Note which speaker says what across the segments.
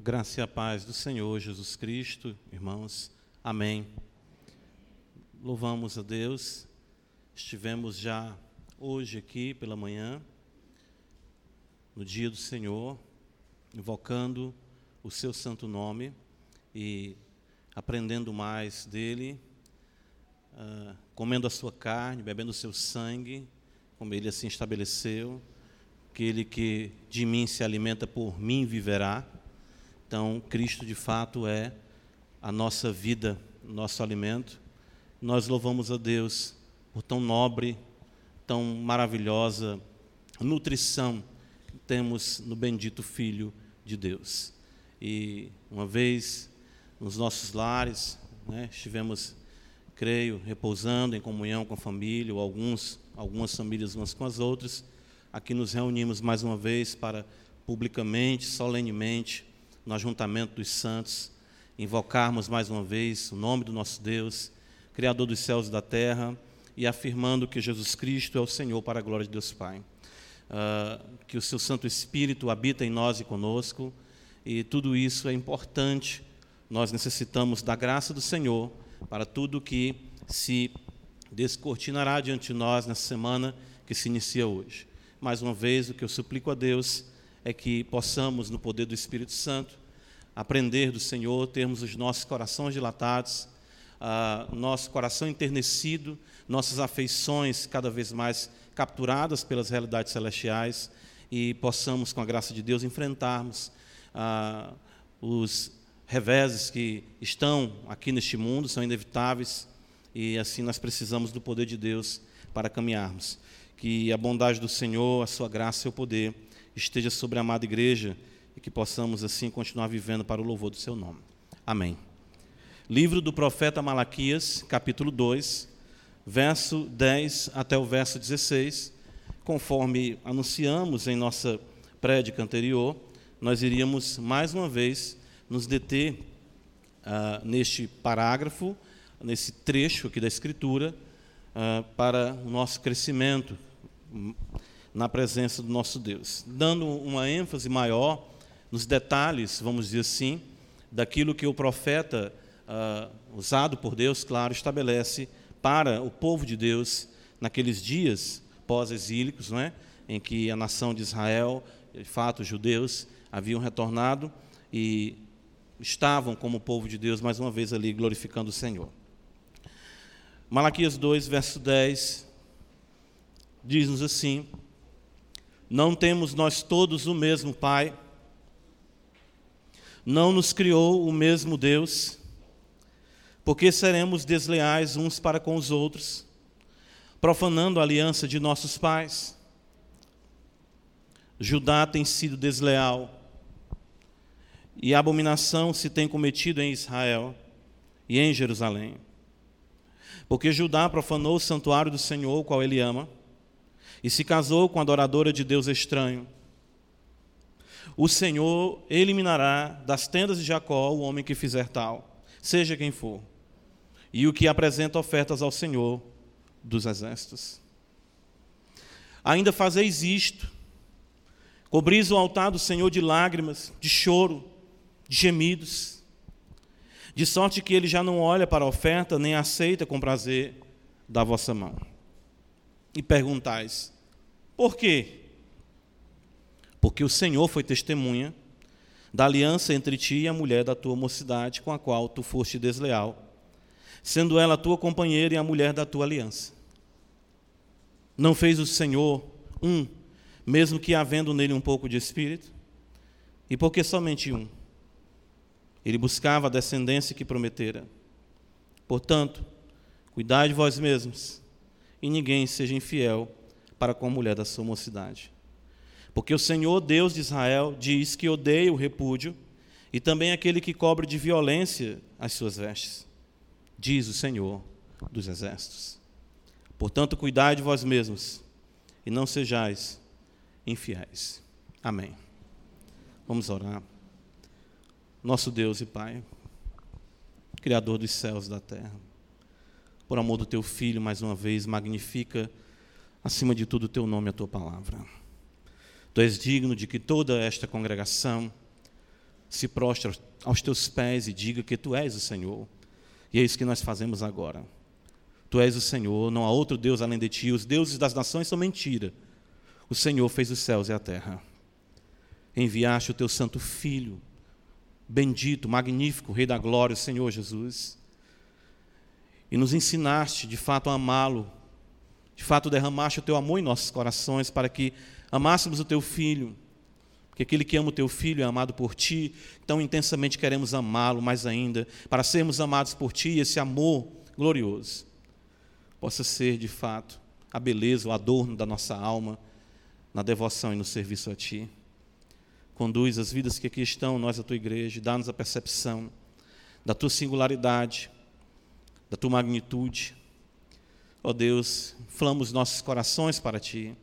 Speaker 1: graça e a paz do Senhor Jesus Cristo, irmãos. Amém. Louvamos a Deus. Estivemos já hoje aqui pela manhã, no dia do Senhor, invocando o seu santo nome e aprendendo mais dele, uh, comendo a sua carne, bebendo o seu sangue, como ele assim estabeleceu. Aquele que de mim se alimenta, por mim viverá. Então, Cristo de fato é a nossa vida, nosso alimento. Nós louvamos a Deus por tão nobre, tão maravilhosa nutrição que temos no bendito Filho de Deus. E uma vez nos nossos lares, né, estivemos, creio, repousando em comunhão com a família, ou alguns, algumas famílias umas com as outras. Aqui nos reunimos mais uma vez para publicamente, solenemente, no ajuntamento dos santos, invocarmos mais uma vez o nome do nosso Deus, Criador dos céus e da terra, e afirmando que Jesus Cristo é o Senhor para a glória de Deus Pai. Uh, que o seu Santo Espírito habita em nós e conosco, e tudo isso é importante. Nós necessitamos da graça do Senhor para tudo que se descortinará diante de nós nessa semana que se inicia hoje. Mais uma vez, o que eu suplico a Deus é que possamos, no poder do Espírito Santo, aprender do Senhor, termos os nossos corações dilatados, uh, nosso coração enternecido, nossas afeições cada vez mais capturadas pelas realidades celestiais e possamos, com a graça de Deus, enfrentarmos uh, os reveses que estão aqui neste mundo, são inevitáveis e assim nós precisamos do poder de Deus para caminharmos. Que a bondade do Senhor, a sua graça e o poder esteja sobre a amada igreja e que possamos assim continuar vivendo para o louvor do seu nome. Amém. Livro do profeta Malaquias, capítulo 2, verso 10 até o verso 16. Conforme anunciamos em nossa prédica anterior, nós iríamos mais uma vez nos deter uh, neste parágrafo, nesse trecho aqui da Escritura, uh, para o nosso crescimento na presença do nosso Deus, dando uma ênfase maior nos detalhes, vamos dizer assim, daquilo que o profeta, uh, usado por Deus, claro, estabelece para o povo de Deus naqueles dias pós-exílicos, não é? em que a nação de Israel, de fato, os judeus, haviam retornado e estavam como povo de Deus, mais uma vez ali glorificando o Senhor. Malaquias 2, verso 10, diz-nos assim: não temos nós todos o mesmo Pai? Não nos criou o mesmo Deus? Porque seremos desleais uns para com os outros, profanando a aliança de nossos pais? Judá tem sido desleal, e abominação se tem cometido em Israel e em Jerusalém. Porque Judá profanou o santuário do Senhor, o qual ele ama, e se casou com a adoradora de Deus estranho. O Senhor eliminará das tendas de Jacó o homem que fizer tal, seja quem for, e o que apresenta ofertas ao Senhor dos exércitos. Ainda fazeis isto: cobris o altar do Senhor de lágrimas, de choro, de gemidos, de sorte que ele já não olha para a oferta, nem aceita com prazer da vossa mão. E perguntais: por quê? Porque o Senhor foi testemunha da aliança entre ti e a mulher da tua mocidade, com a qual tu foste desleal, sendo ela a tua companheira e a mulher da tua aliança. Não fez o Senhor um, mesmo que havendo nele um pouco de espírito? E por que somente um? Ele buscava a descendência que prometera. Portanto, cuidai de vós mesmos, e ninguém seja infiel para com a mulher da sua mocidade. Porque o Senhor Deus de Israel diz que odeia o repúdio e também aquele que cobre de violência as suas vestes, diz o Senhor dos exércitos. Portanto, cuidai de vós mesmos e não sejais infiéis. Amém. Vamos orar. Nosso Deus e Pai, Criador dos céus e da terra, por amor do teu Filho, mais uma vez, magnifica acima de tudo, o teu nome e a tua palavra. Tu és digno de que toda esta congregação se prostre aos teus pés e diga que tu és o Senhor. E é isso que nós fazemos agora. Tu és o Senhor, não há outro Deus além de ti. Os deuses das nações são mentira. O Senhor fez os céus e a terra. Enviaste o teu santo filho, bendito, magnífico, Rei da glória, o Senhor Jesus. E nos ensinaste, de fato, a amá-lo. De fato, derramaste o teu amor em nossos corações para que amássemos o teu filho porque aquele que ama o teu filho é amado por ti, tão intensamente queremos amá-lo mais ainda, para sermos amados por ti, esse amor glorioso possa ser de fato a beleza, o adorno da nossa alma na devoção e no serviço a ti. Conduz as vidas que aqui estão, nós, a tua igreja, dá-nos a percepção da tua singularidade, da tua magnitude. Ó oh Deus, inflamos nossos corações para ti,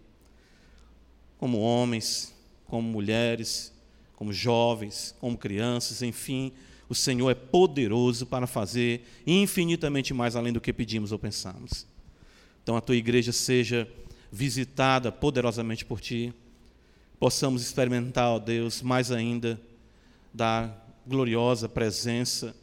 Speaker 1: como homens, como mulheres, como jovens, como crianças, enfim, o Senhor é poderoso para fazer infinitamente mais além do que pedimos ou pensamos. Então a tua igreja seja visitada poderosamente por ti, possamos experimentar, ó Deus, mais ainda da gloriosa presença,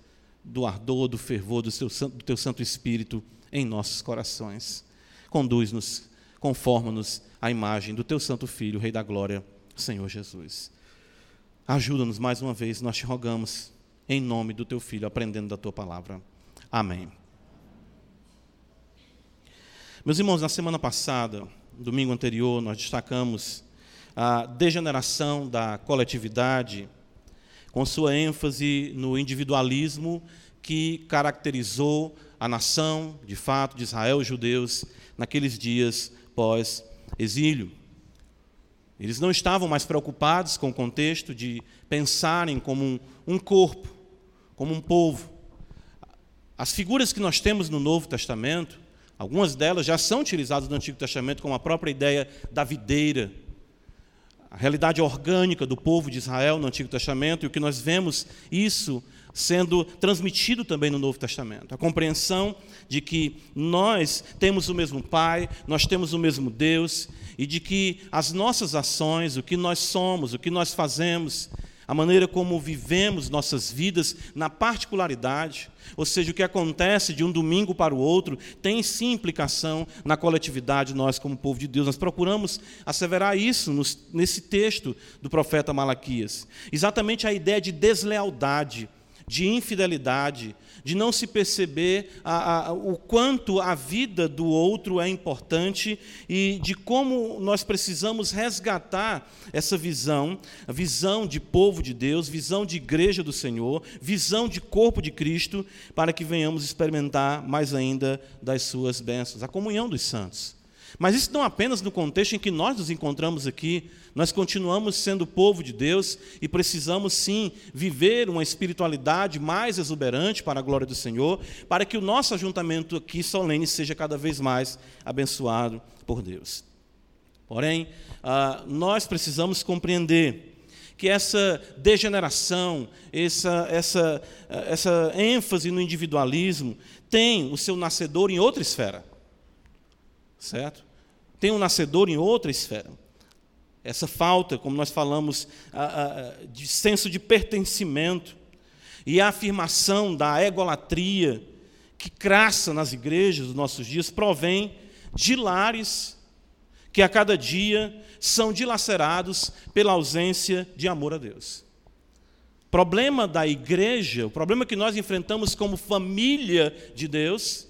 Speaker 1: do ardor, do fervor do teu, do teu Santo Espírito em nossos corações. Conduz-nos, conforma-nos à imagem do teu Santo Filho, Rei da Glória Senhor Jesus. Ajuda-nos mais uma vez, nós te rogamos, em nome do teu filho, aprendendo da tua palavra. Amém. Meus irmãos, na semana passada, domingo anterior, nós destacamos a degeneração da coletividade, com sua ênfase no individualismo que caracterizou a nação, de fato, de Israel e judeus naqueles dias pós-exílio. Eles não estavam mais preocupados com o contexto de pensarem como um, um corpo, como um povo. As figuras que nós temos no Novo Testamento, algumas delas já são utilizadas no Antigo Testamento, como a própria ideia da videira, a realidade orgânica do povo de Israel no Antigo Testamento, e o que nós vemos isso sendo transmitido também no Novo Testamento. A compreensão de que nós temos o mesmo Pai, nós temos o mesmo Deus, e de que as nossas ações, o que nós somos, o que nós fazemos, a maneira como vivemos nossas vidas na particularidade, ou seja, o que acontece de um domingo para o outro, tem sim implicação na coletividade, nós como povo de Deus. Nós procuramos asseverar isso nesse texto do profeta Malaquias. Exatamente a ideia de deslealdade, de infidelidade, de não se perceber a, a, o quanto a vida do outro é importante e de como nós precisamos resgatar essa visão, a visão de povo de Deus, visão de igreja do Senhor, visão de corpo de Cristo, para que venhamos experimentar mais ainda das suas bênçãos, a comunhão dos santos. Mas isso não apenas no contexto em que nós nos encontramos aqui, nós continuamos sendo povo de Deus e precisamos sim viver uma espiritualidade mais exuberante para a glória do Senhor, para que o nosso ajuntamento aqui solene seja cada vez mais abençoado por Deus. Porém, ah, nós precisamos compreender que essa degeneração, essa, essa, essa ênfase no individualismo, tem o seu nascedor em outra esfera. Certo? tem um nascedor em outra esfera. Essa falta, como nós falamos, de senso de pertencimento e a afirmação da egolatria que craça nas igrejas dos nossos dias provém de lares que a cada dia são dilacerados pela ausência de amor a Deus. O problema da igreja, o problema que nós enfrentamos como família de Deus,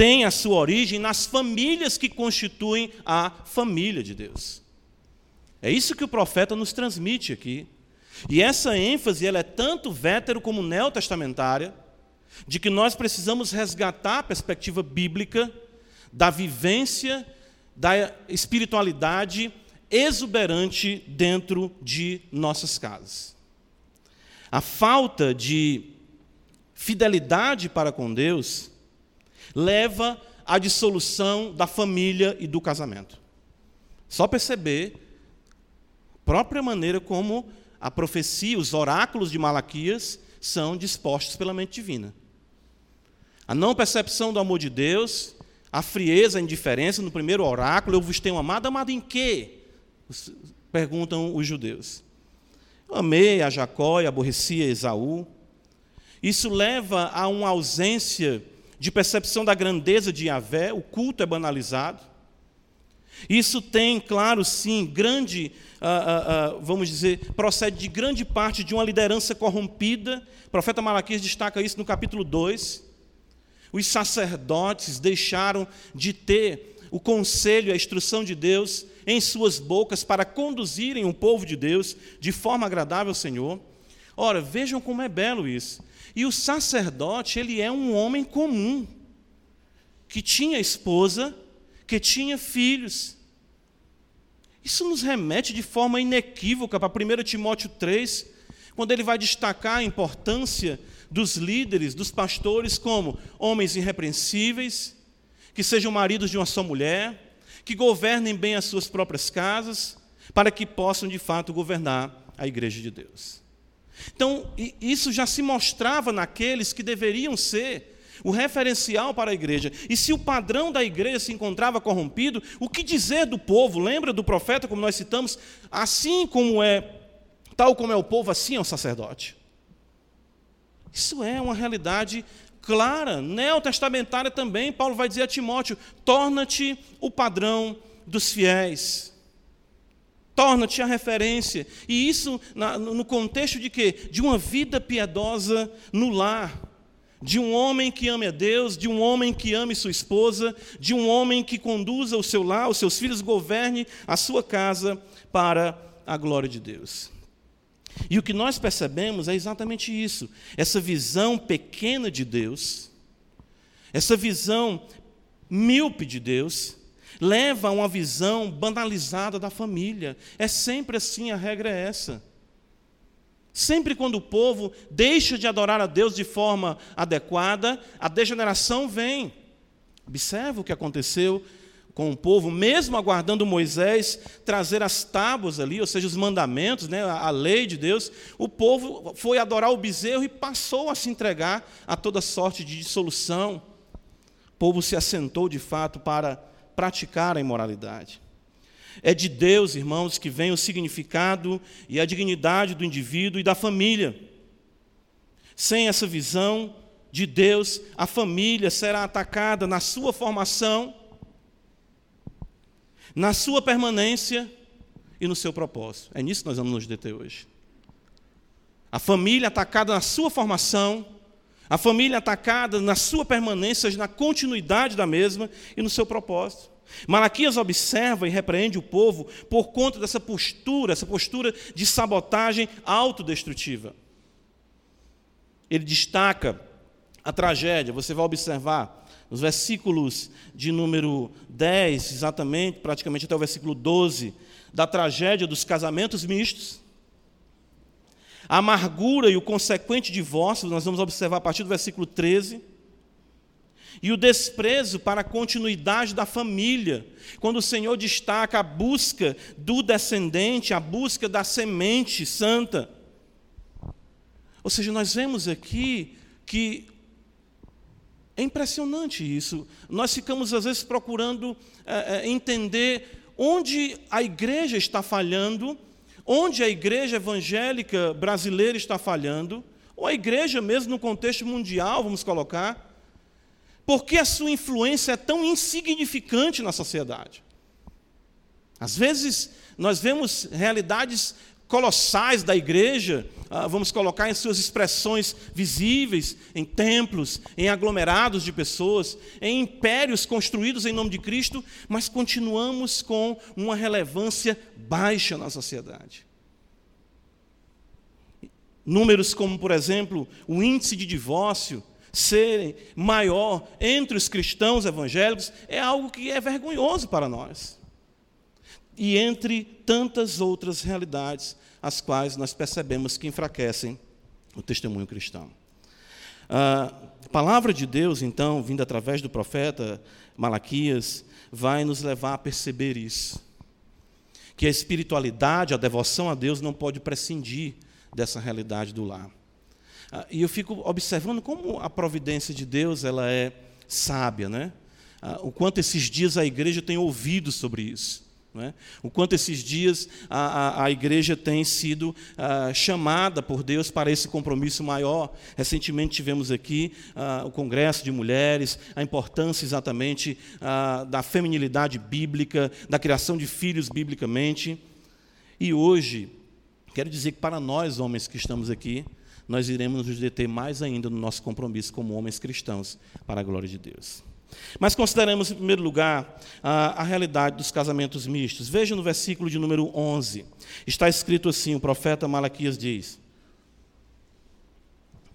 Speaker 1: tem a sua origem nas famílias que constituem a família de Deus. É isso que o profeta nos transmite aqui. E essa ênfase ela é tanto vétero como neotestamentária, de que nós precisamos resgatar a perspectiva bíblica da vivência da espiritualidade exuberante dentro de nossas casas. A falta de fidelidade para com Deus leva à dissolução da família e do casamento. Só perceber a própria maneira como a profecia, os oráculos de Malaquias são dispostos pela mente divina. A não percepção do amor de Deus, a frieza, a indiferença no primeiro oráculo, eu vos tenho amado, amado em quê? Perguntam os judeus. amei a Jacó e aborrecia Esaú. Isso leva a uma ausência de percepção da grandeza de Yahvé, o culto é banalizado. Isso tem, claro, sim, grande, ah, ah, ah, vamos dizer, procede de grande parte de uma liderança corrompida. O profeta Malaquias destaca isso no capítulo 2. Os sacerdotes deixaram de ter o conselho, a instrução de Deus em suas bocas para conduzirem o povo de Deus de forma agradável ao Senhor. Ora, vejam como é belo isso. E o sacerdote, ele é um homem comum, que tinha esposa, que tinha filhos. Isso nos remete de forma inequívoca para 1 Timóteo 3, quando ele vai destacar a importância dos líderes, dos pastores, como homens irrepreensíveis, que sejam maridos de uma só mulher, que governem bem as suas próprias casas, para que possam de fato governar a igreja de Deus. Então, isso já se mostrava naqueles que deveriam ser o referencial para a igreja. E se o padrão da igreja se encontrava corrompido, o que dizer do povo? Lembra do profeta, como nós citamos? Assim como é, tal como é o povo, assim é o sacerdote. Isso é uma realidade clara, neotestamentária também. Paulo vai dizer a Timóteo: torna-te o padrão dos fiéis. Torna-te a referência. E isso no contexto de quê? De uma vida piedosa no lar. De um homem que ame a Deus, de um homem que ame sua esposa, de um homem que conduza o seu lar, os seus filhos, governe a sua casa para a glória de Deus. E o que nós percebemos é exatamente isso: essa visão pequena de Deus, essa visão míope de Deus, leva a uma visão banalizada da família. É sempre assim, a regra é essa. Sempre quando o povo deixa de adorar a Deus de forma adequada, a degeneração vem. Observa o que aconteceu com o povo, mesmo aguardando Moisés trazer as tábuas ali, ou seja, os mandamentos, né, a lei de Deus, o povo foi adorar o bezerro e passou a se entregar a toda sorte de dissolução. O povo se assentou de fato para praticar a imoralidade. É de Deus, irmãos, que vem o significado e a dignidade do indivíduo e da família. Sem essa visão de Deus, a família será atacada na sua formação na sua permanência e no seu propósito. É nisso que nós vamos nos deter hoje. A família atacada na sua formação, a família atacada na sua permanência, na continuidade da mesma e no seu propósito. Malaquias observa e repreende o povo por conta dessa postura, essa postura de sabotagem autodestrutiva. Ele destaca a tragédia, você vai observar nos versículos de número 10, exatamente, praticamente até o versículo 12, da tragédia dos casamentos mistos. A amargura e o consequente divórcio, nós vamos observar a partir do versículo 13. E o desprezo para a continuidade da família, quando o Senhor destaca a busca do descendente, a busca da semente santa. Ou seja, nós vemos aqui que é impressionante isso. Nós ficamos, às vezes, procurando é, entender onde a igreja está falhando, onde a igreja evangélica brasileira está falhando, ou a igreja mesmo no contexto mundial, vamos colocar, porque a sua influência é tão insignificante na sociedade. Às vezes, nós vemos realidades colossais da igreja, ah, vamos colocar em suas expressões visíveis, em templos, em aglomerados de pessoas, em impérios construídos em nome de Cristo, mas continuamos com uma relevância baixa na sociedade. Números como, por exemplo, o índice de divórcio serem maior entre os cristãos evangélicos é algo que é vergonhoso para nós e entre tantas outras realidades as quais nós percebemos que enfraquecem o testemunho cristão. A palavra de Deus, então, vinda através do profeta Malaquias, vai nos levar a perceber isso. Que a espiritualidade, a devoção a Deus não pode prescindir dessa realidade do lar. E eu fico observando como a providência de Deus ela é sábia, né? O quanto esses dias a igreja tem ouvido sobre isso. É? O quanto esses dias a, a, a igreja tem sido ah, chamada por Deus para esse compromisso maior. Recentemente tivemos aqui ah, o Congresso de Mulheres, a importância exatamente ah, da feminilidade bíblica, da criação de filhos biblicamente. E hoje, quero dizer que para nós, homens que estamos aqui, nós iremos nos deter mais ainda no nosso compromisso como homens cristãos para a glória de Deus. Mas consideramos, em primeiro lugar, a, a, realidade dos casamentos mistos. Veja no versículo de número 11. Está escrito assim: o profeta Malaquias diz: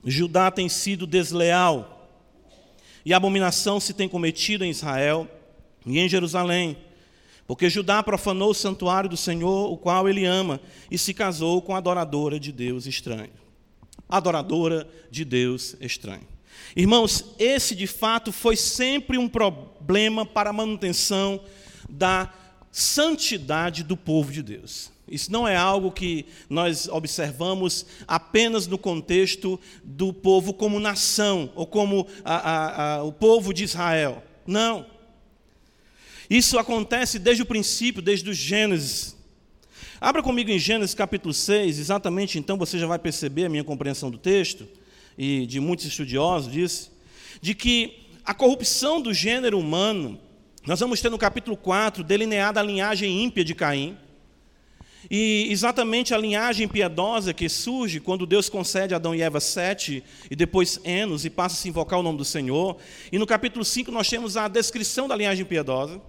Speaker 1: Judá tem sido desleal, e abominação se tem cometido em Israel e em Jerusalém. Porque Judá profanou o santuário do Senhor, o qual ele ama, e se casou com a adoradora de Deus estranho. Adoradora de Deus estranho. Irmãos, esse de fato foi sempre um problema para a manutenção da santidade do povo de Deus. Isso não é algo que nós observamos apenas no contexto do povo como nação, ou como a, a, a, o povo de Israel. Não. Isso acontece desde o princípio, desde o Gênesis. Abra comigo em Gênesis capítulo 6, exatamente então você já vai perceber a minha compreensão do texto e de muitos estudiosos disso, de que a corrupção do gênero humano, nós vamos ter no capítulo 4 delineada a linhagem ímpia de Caim, e exatamente a linhagem piedosa que surge quando Deus concede a Adão e Eva sete, e depois Enos, e passa a se invocar o nome do Senhor. E no capítulo 5 nós temos a descrição da linhagem piedosa.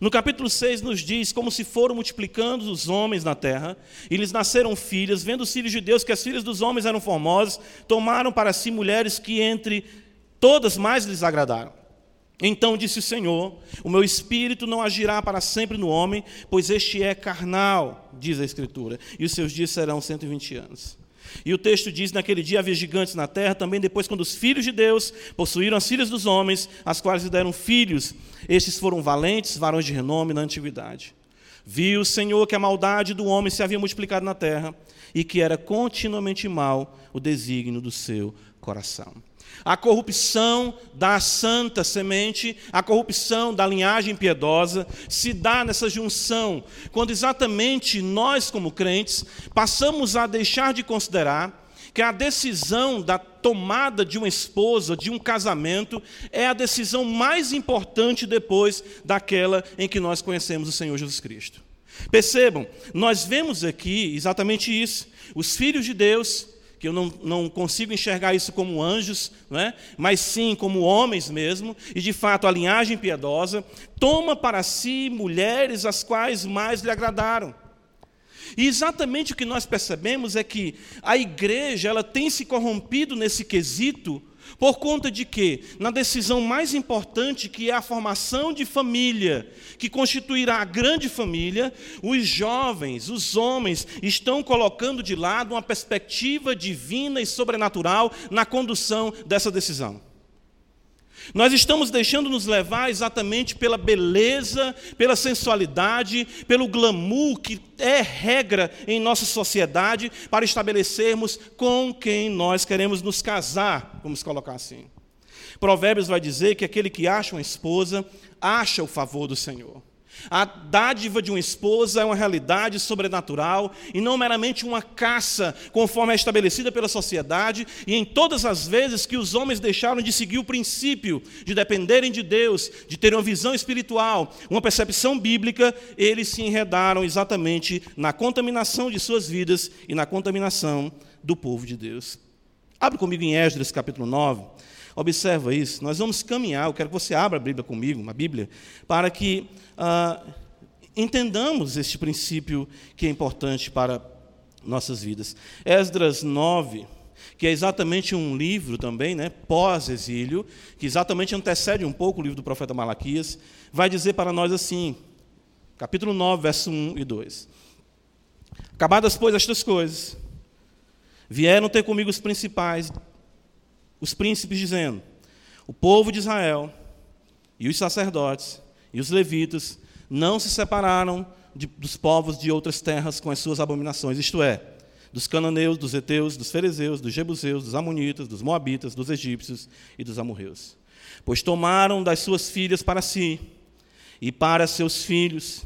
Speaker 1: No capítulo 6 nos diz como se foram multiplicando os homens na terra, e lhes nasceram filhas, vendo os filhos de Deus que as filhas dos homens eram formosas, tomaram para si mulheres que entre todas mais lhes agradaram. Então disse o Senhor: O meu espírito não agirá para sempre no homem, pois este é carnal, diz a Escritura, e os seus dias serão 120 anos. E o texto diz: Naquele dia havia gigantes na terra, também depois, quando os filhos de Deus possuíram as filhas dos homens, as quais lhe deram filhos, estes foram valentes, varões de renome na antiguidade. Viu o Senhor que a maldade do homem se havia multiplicado na terra e que era continuamente mal o desígnio do seu coração. A corrupção da santa semente, a corrupção da linhagem piedosa, se dá nessa junção, quando exatamente nós, como crentes, passamos a deixar de considerar que a decisão da tomada de uma esposa, de um casamento, é a decisão mais importante depois daquela em que nós conhecemos o Senhor Jesus Cristo. Percebam, nós vemos aqui exatamente isso. Os filhos de Deus que eu não, não consigo enxergar isso como anjos, não é? mas sim como homens mesmo, e de fato a linhagem piedosa toma para si mulheres as quais mais lhe agradaram. E exatamente o que nós percebemos é que a igreja ela tem se corrompido nesse quesito por conta de que, na decisão mais importante, que é a formação de família, que constituirá a grande família, os jovens, os homens, estão colocando de lado uma perspectiva divina e sobrenatural na condução dessa decisão. Nós estamos deixando nos levar exatamente pela beleza, pela sensualidade, pelo glamour que é regra em nossa sociedade para estabelecermos com quem nós queremos nos casar, vamos colocar assim. Provérbios vai dizer que aquele que acha uma esposa acha o favor do Senhor. A dádiva de uma esposa é uma realidade sobrenatural e não meramente uma caça, conforme é estabelecida pela sociedade, e em todas as vezes que os homens deixaram de seguir o princípio de dependerem de Deus, de terem uma visão espiritual, uma percepção bíblica, eles se enredaram exatamente na contaminação de suas vidas e na contaminação do povo de Deus. Abre comigo em Esdras capítulo 9. Observa isso. Nós vamos caminhar. Eu quero que você abra a Bíblia comigo, uma Bíblia, para que ah, entendamos este princípio que é importante para nossas vidas. Esdras 9, que é exatamente um livro também, né, pós-exílio, que exatamente antecede um pouco o livro do profeta Malaquias, vai dizer para nós assim, capítulo 9, verso 1 e 2. Acabadas, pois, estas coisas, vieram ter comigo os principais, os príncipes, dizendo: O povo de Israel e os sacerdotes e os levitas não se separaram de, dos povos de outras terras com as suas abominações, isto é, dos cananeus, dos heteus, dos fariseus, dos jebuseus, dos amonitas, dos moabitas, dos egípcios e dos amorreus. Pois tomaram das suas filhas para si e para seus filhos,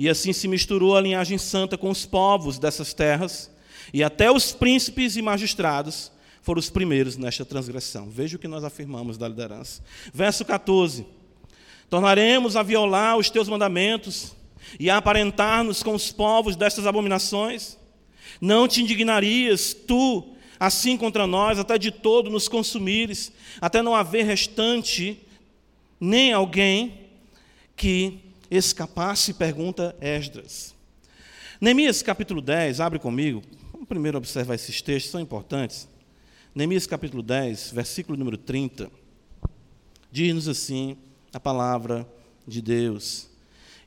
Speaker 1: E assim se misturou a linhagem santa com os povos dessas terras, e até os príncipes e magistrados foram os primeiros nesta transgressão. Veja o que nós afirmamos da liderança. Verso 14: Tornaremos a violar os teus mandamentos e a aparentar-nos com os povos destas abominações? Não te indignarias, tu, assim contra nós, até de todo nos consumires, até não haver restante nem alguém que escapasse? Pergunta Esdras. Neemias capítulo 10, abre comigo. Vamos primeiro observar esses textos, são importantes. Neemias capítulo 10, versículo número 30. Diz-nos assim a palavra de Deus.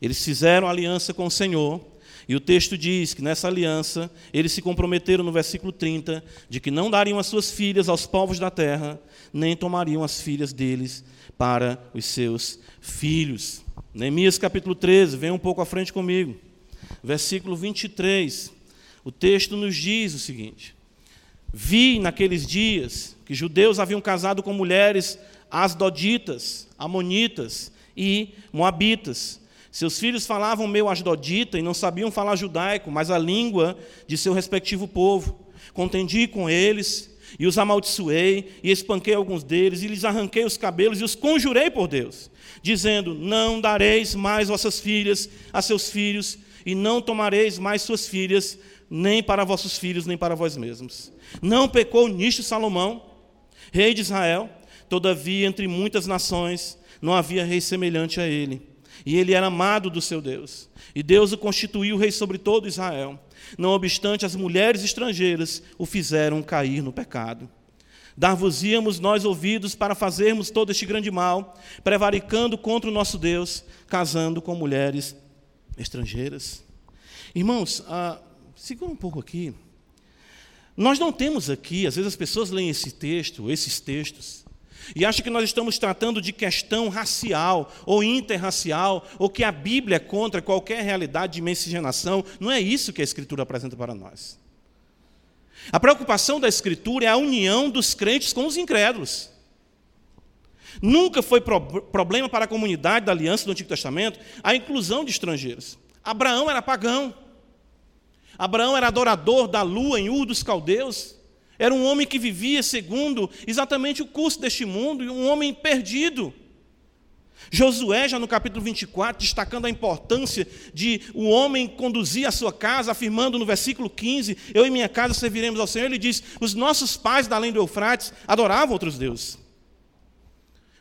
Speaker 1: Eles fizeram aliança com o Senhor e o texto diz que nessa aliança eles se comprometeram no versículo 30 de que não dariam as suas filhas aos povos da terra, nem tomariam as filhas deles para os seus filhos. Neemias capítulo 13, vem um pouco à frente comigo. Versículo 23. O texto nos diz o seguinte: Vi naqueles dias que judeus haviam casado com mulheres asdoditas, amonitas e moabitas seus filhos falavam meu asdodita e não sabiam falar judaico, mas a língua de seu respectivo povo. Contendi com eles e os amaldiçoei e espanquei alguns deles e lhes arranquei os cabelos e os conjurei por Deus, dizendo: Não dareis mais vossas filhas a seus filhos e não tomareis mais suas filhas nem para vossos filhos nem para vós mesmos. Não pecou nisto Salomão, rei de Israel, todavia entre muitas nações não havia rei semelhante a ele e ele era amado do seu Deus. E Deus o constituiu rei sobre todo Israel. Não obstante, as mulheres estrangeiras o fizeram cair no pecado. Dar-vos-íamos nós ouvidos para fazermos todo este grande mal, prevaricando contra o nosso Deus, casando com mulheres estrangeiras. Irmãos, ah, segura um pouco aqui. Nós não temos aqui, às vezes as pessoas leem esse texto, esses textos, e acha que nós estamos tratando de questão racial ou interracial, ou que a Bíblia é contra qualquer realidade de miscigenação. Não é isso que a Escritura apresenta para nós. A preocupação da Escritura é a união dos crentes com os incrédulos. Nunca foi pro problema para a comunidade da aliança do Antigo Testamento a inclusão de estrangeiros. Abraão era pagão. Abraão era adorador da lua em Ur dos Caldeus. Era um homem que vivia segundo exatamente o curso deste mundo, um homem perdido. Josué, já no capítulo 24, destacando a importância de o homem conduzir a sua casa, afirmando no versículo 15: Eu e minha casa serviremos ao Senhor. Ele diz: Os nossos pais da além do Eufrates adoravam outros deuses.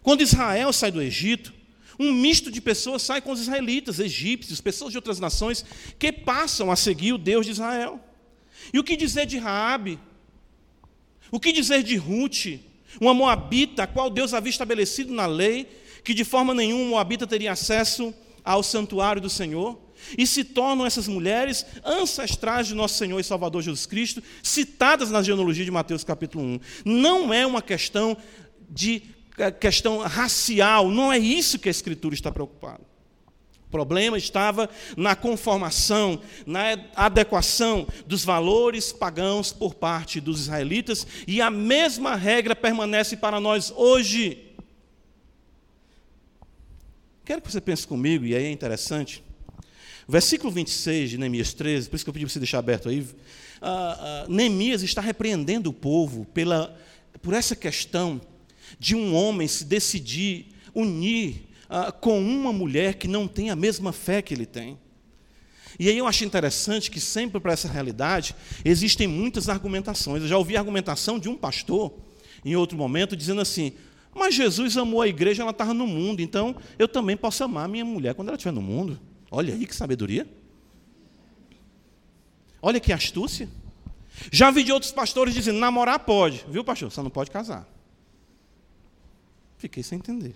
Speaker 1: Quando Israel sai do Egito, um misto de pessoas sai com os israelitas, egípcios, pessoas de outras nações que passam a seguir o Deus de Israel. E o que dizer de Raabe, o que dizer de Ruth, uma moabita, a qual Deus havia estabelecido na lei, que de forma nenhuma moabita teria acesso ao santuário do Senhor? E se tornam essas mulheres ancestrais de nosso Senhor e Salvador Jesus Cristo, citadas na genealogia de Mateus capítulo 1. Não é uma questão de questão racial, não é isso que a Escritura está preocupada. O problema estava na conformação, na adequação dos valores pagãos por parte dos israelitas, e a mesma regra permanece para nós hoje. Quero que você pense comigo, e aí é interessante. Versículo 26 de Neemias 13, por isso que eu pedi para você deixar aberto aí. Uh, uh, Neemias está repreendendo o povo pela, por essa questão de um homem se decidir unir ah, com uma mulher que não tem a mesma fé que ele tem. E aí eu acho interessante que sempre para essa realidade existem muitas argumentações. Eu já ouvi a argumentação de um pastor, em outro momento, dizendo assim: Mas Jesus amou a igreja, ela estava no mundo, então eu também posso amar minha mulher quando ela estiver no mundo. Olha aí que sabedoria. Olha que astúcia. Já vi de outros pastores dizendo: namorar pode, viu, pastor? Só não pode casar. Fiquei sem entender.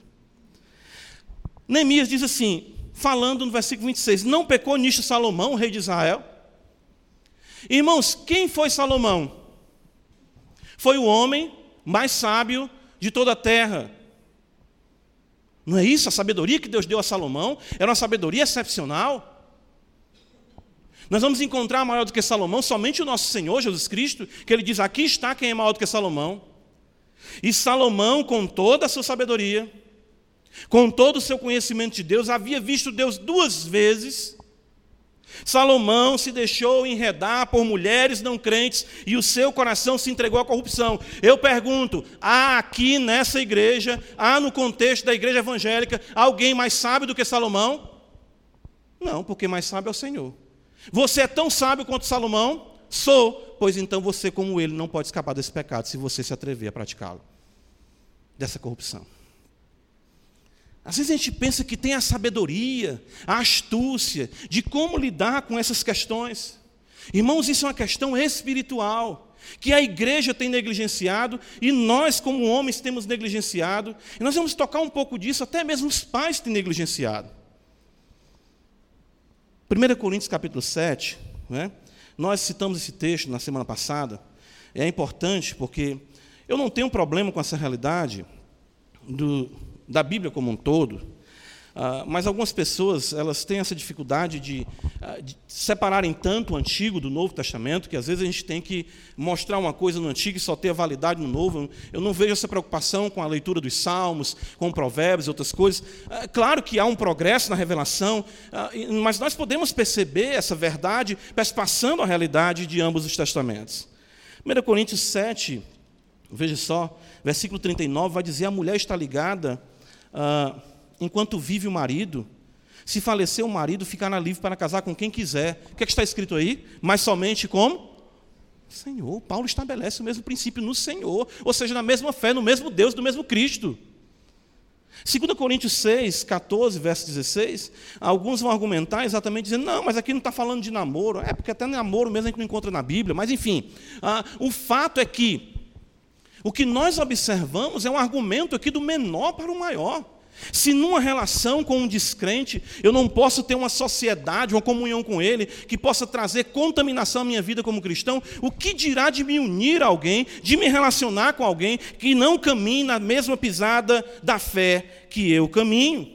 Speaker 1: Neemias diz assim, falando no versículo 26, não pecou nisto Salomão, rei de Israel? Irmãos, quem foi Salomão? Foi o homem mais sábio de toda a terra. Não é isso? A sabedoria que Deus deu a Salomão era uma sabedoria excepcional. Nós vamos encontrar maior do que Salomão somente o nosso Senhor Jesus Cristo, que ele diz: Aqui está quem é maior do que Salomão. E Salomão, com toda a sua sabedoria, com todo o seu conhecimento de Deus, havia visto Deus duas vezes Salomão se deixou enredar por mulheres não crentes e o seu coração se entregou à corrupção. Eu pergunto: há aqui nessa igreja, há no contexto da igreja evangélica, alguém mais sábio do que Salomão? Não, porque mais sábio é o Senhor. Você é tão sábio quanto Salomão? Sou, pois então você, como ele, não pode escapar desse pecado se você se atrever a praticá-lo dessa corrupção. Às vezes a gente pensa que tem a sabedoria, a astúcia de como lidar com essas questões. Irmãos, isso é uma questão espiritual, que a igreja tem negligenciado e nós, como homens, temos negligenciado. E nós vamos tocar um pouco disso, até mesmo os pais têm negligenciado. 1 Coríntios capítulo 7, né? Nós citamos esse texto na semana passada, é importante porque eu não tenho problema com essa realidade do, da Bíblia como um todo, Uh, mas algumas pessoas elas têm essa dificuldade de, uh, de, separarem tanto o Antigo do Novo Testamento, que às vezes a gente tem que mostrar uma coisa no Antigo e só ter a validade no Novo. Eu não vejo essa preocupação com a leitura dos Salmos, com Provérbios e outras coisas. Uh, claro que há um progresso na revelação, mas nós podemos perceber essa verdade passando a realidade de ambos os testamentos. 1 Coríntios 7, veja só, versículo 39, vai dizer: a mulher está ligada ah, enquanto vive o marido. Se falecer o marido, ficará livre para casar com quem quiser. O que, é que está escrito aí? Mas somente como? Senhor. Paulo estabelece o mesmo princípio no Senhor, ou seja, na mesma fé, no mesmo Deus, no mesmo Cristo. 2 Coríntios 6, 14, verso 16, alguns vão argumentar exatamente dizendo, não, mas aqui não está falando de namoro. É, porque até namoro mesmo a gente não encontra na Bíblia, mas enfim. Ah, o fato é que o que nós observamos é um argumento aqui do menor para o maior. Se numa relação com um descrente eu não posso ter uma sociedade, uma comunhão com ele, que possa trazer contaminação à minha vida como cristão, o que dirá de me unir a alguém, de me relacionar com alguém que não caminhe na mesma pisada da fé que eu caminho?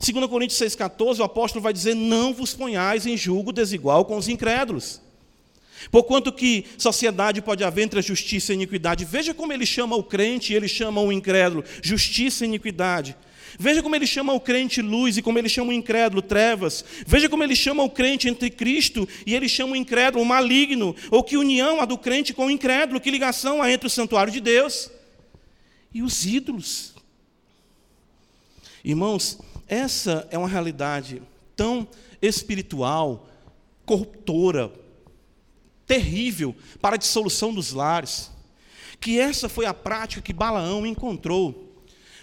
Speaker 1: 2 Coríntios 6,14, o apóstolo vai dizer: Não vos ponhais em julgo desigual com os incrédulos. Porquanto que sociedade pode haver entre a justiça e a iniquidade. Veja como ele chama o crente e ele chama o incrédulo. Justiça e iniquidade. Veja como ele chama o crente luz e como ele chama o incrédulo trevas. Veja como ele chama o crente entre Cristo e ele chama o incrédulo maligno. Ou que união há do crente com o incrédulo, que ligação há entre o santuário de Deus e os ídolos. Irmãos, essa é uma realidade tão espiritual, corruptora, terrível para a dissolução dos lares. Que essa foi a prática que Balaão encontrou,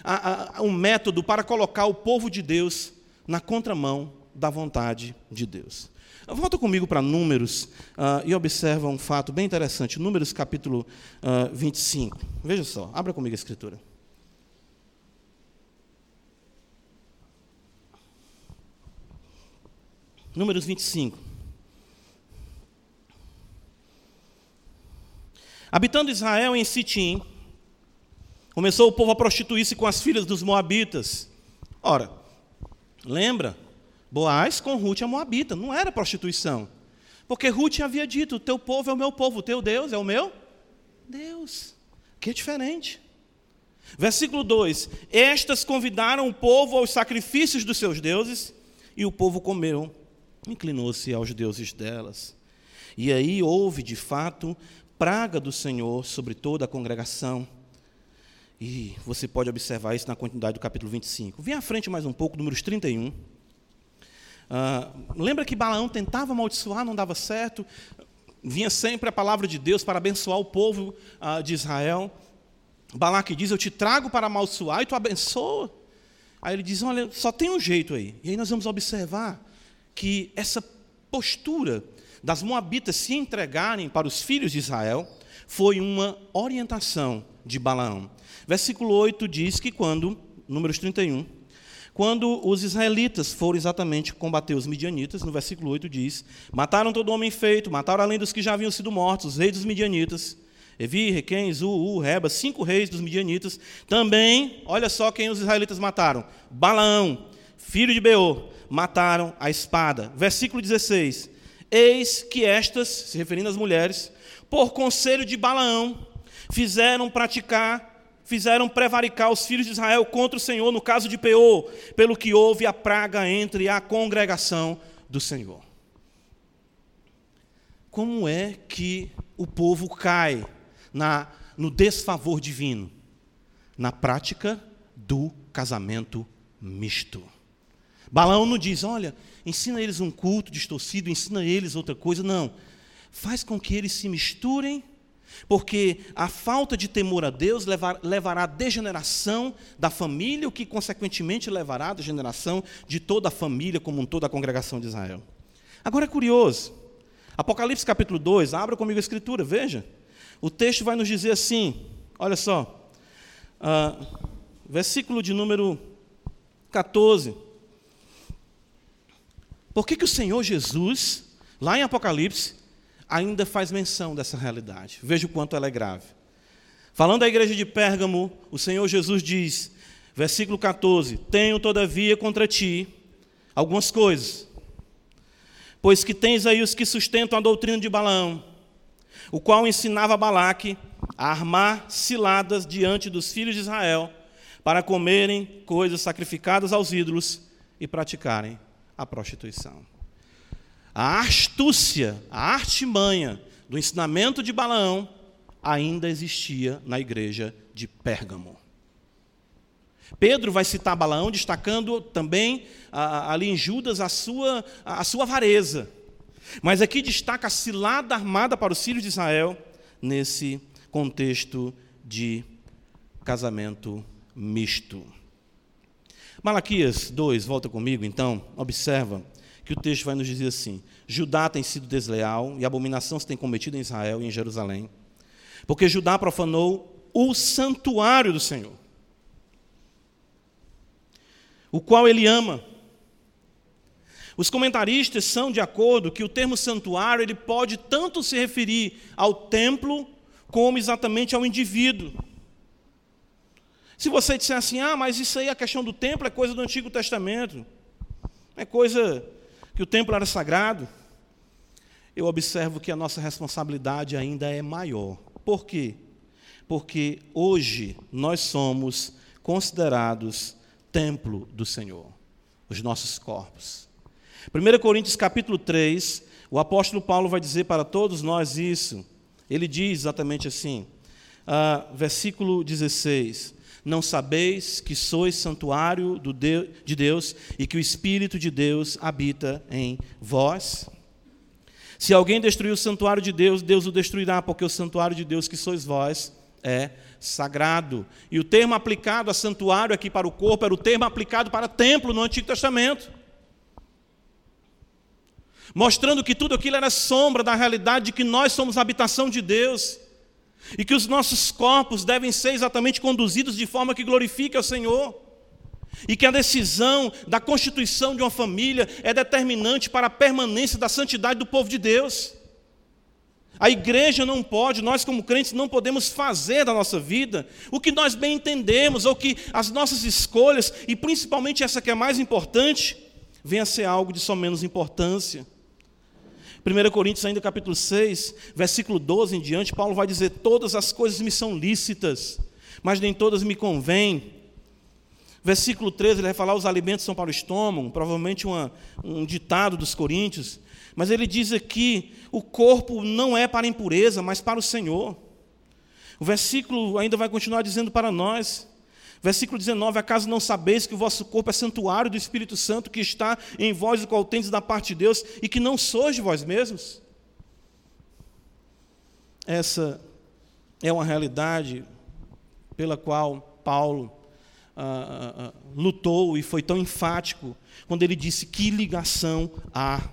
Speaker 1: a, a, um método para colocar o povo de Deus na contramão da vontade de Deus. Volta comigo para Números uh, e observa um fato bem interessante. Números capítulo uh, ah, 25. Veja só, abra comigo a escritura. Números 25. Habitando Israel em Sitim, começou o povo a prostituir-se com as filhas dos moabitas. Ora, lembra? Boaz com Ruth a moabita, não era prostituição. Porque Ruth havia dito: teu povo é o meu povo, teu Deus é o meu Deus. Que é diferente. Versículo 2: Estas convidaram o povo aos sacrifícios dos seus deuses, e o povo comeu, inclinou-se aos deuses delas. E aí houve, de fato, praga do Senhor sobre toda a congregação. E você pode observar isso na continuidade do capítulo 25. Vem à frente mais um pouco, números 31. Uh, ah, lembra que Balaão tentava amaldiçoar, não dava certo. Vinha sempre a palavra de Deus para abençoar o povo uh, de Israel. Balaque diz: Eu te trago para amaldiçoar e tu abençoa. Aí ele diz: Olha, só tem um jeito aí. E aí nós vamos observar que essa postura das Moabitas se entregarem para os filhos de Israel foi uma orientação de Balaão. Versículo 8 diz que quando, números 31, quando os israelitas foram exatamente combater os midianitas, no versículo 8 diz: Mataram todo homem feito, mataram além dos que já haviam sido mortos, os reis dos midianitas, Evi, Requem, Zu, U, Reba, cinco reis dos midianitas. Também, olha só quem os israelitas mataram: Balaão, filho de Beor, mataram a espada. Versículo 16: Eis que estas, se referindo às mulheres, por conselho de Balaão, fizeram praticar, fizeram prevaricar os filhos de Israel contra o Senhor, no caso de Peor, pelo que houve a praga entre a congregação do Senhor. como é que o povo cai na, no desfavor divino? Na prática do casamento misto. Balaão não diz, olha, ensina eles um culto distorcido, ensina eles outra coisa. Não. Faz com que eles se misturem, porque a falta de temor a Deus levar, levará à degeneração da família, o que consequentemente levará à degeneração de toda a família, como um toda a congregação de Israel. Agora é curioso. Apocalipse capítulo 2, abra comigo a escritura, veja. O texto vai nos dizer assim, olha só, uh, versículo de número 14. Por que, que o Senhor Jesus, lá em Apocalipse, ainda faz menção dessa realidade? Veja o quanto ela é grave. Falando à igreja de Pérgamo, o Senhor Jesus diz, versículo 14: Tenho, todavia, contra ti algumas coisas Pois que tens aí os que sustentam a doutrina de Balaão, o qual ensinava Balaque a armar ciladas diante dos filhos de Israel, para comerem coisas sacrificadas aos ídolos e praticarem a prostituição. A astúcia, a artimanha do ensinamento de Balaão ainda existia na igreja de Pérgamo. Pedro vai citar Balaão, destacando também ali em Judas a sua, a sua avareza. Mas aqui destaca a cilada armada para os filhos de Israel nesse contexto de casamento misto. Malaquias 2, volta comigo então, observa que o texto vai nos dizer assim: Judá tem sido desleal e abominação se tem cometido em Israel e em Jerusalém, porque Judá profanou o santuário do Senhor o qual ele ama. Os comentaristas são de acordo que o termo santuário ele pode tanto se referir ao templo como exatamente ao indivíduo. Se você disser assim, ah, mas isso aí, a questão do templo é coisa do Antigo Testamento, é coisa que o templo era sagrado, eu observo que a nossa responsabilidade ainda é maior. Por quê? Porque hoje nós somos considerados templo do Senhor, os nossos corpos. 1 Coríntios capítulo 3, o apóstolo Paulo vai dizer para todos nós isso. Ele diz exatamente assim, uh, versículo 16: Não sabeis que sois santuário de Deus e que o Espírito de Deus habita em vós? Se alguém destruir o santuário de Deus, Deus o destruirá, porque o santuário de Deus que sois vós é sagrado. E o termo aplicado a santuário aqui para o corpo era o termo aplicado para templo no Antigo Testamento. Mostrando que tudo aquilo era sombra da realidade de que nós somos a habitação de Deus. E que os nossos corpos devem ser exatamente conduzidos de forma que glorifique ao Senhor. E que a decisão da constituição de uma família é determinante para a permanência da santidade do povo de Deus. A igreja não pode, nós como crentes não podemos fazer da nossa vida o que nós bem entendemos, ou que as nossas escolhas, e principalmente essa que é mais importante, venha a ser algo de só menos importância. 1 Coríntios, ainda capítulo 6, versículo 12 em diante, Paulo vai dizer: Todas as coisas me são lícitas, mas nem todas me convêm. Versículo 13, ele vai falar: os alimentos são para o estômago, provavelmente uma, um ditado dos coríntios. Mas ele diz aqui: o corpo não é para a impureza, mas para o Senhor. O versículo ainda vai continuar dizendo para nós. Versículo 19: Acaso não sabeis que o vosso corpo é santuário do Espírito Santo que está em vós, o qual tendes da parte de Deus, e que não sois de vós mesmos? Essa é uma realidade pela qual Paulo ah, ah, ah lutou e foi tão enfático quando ele disse: Que ligação há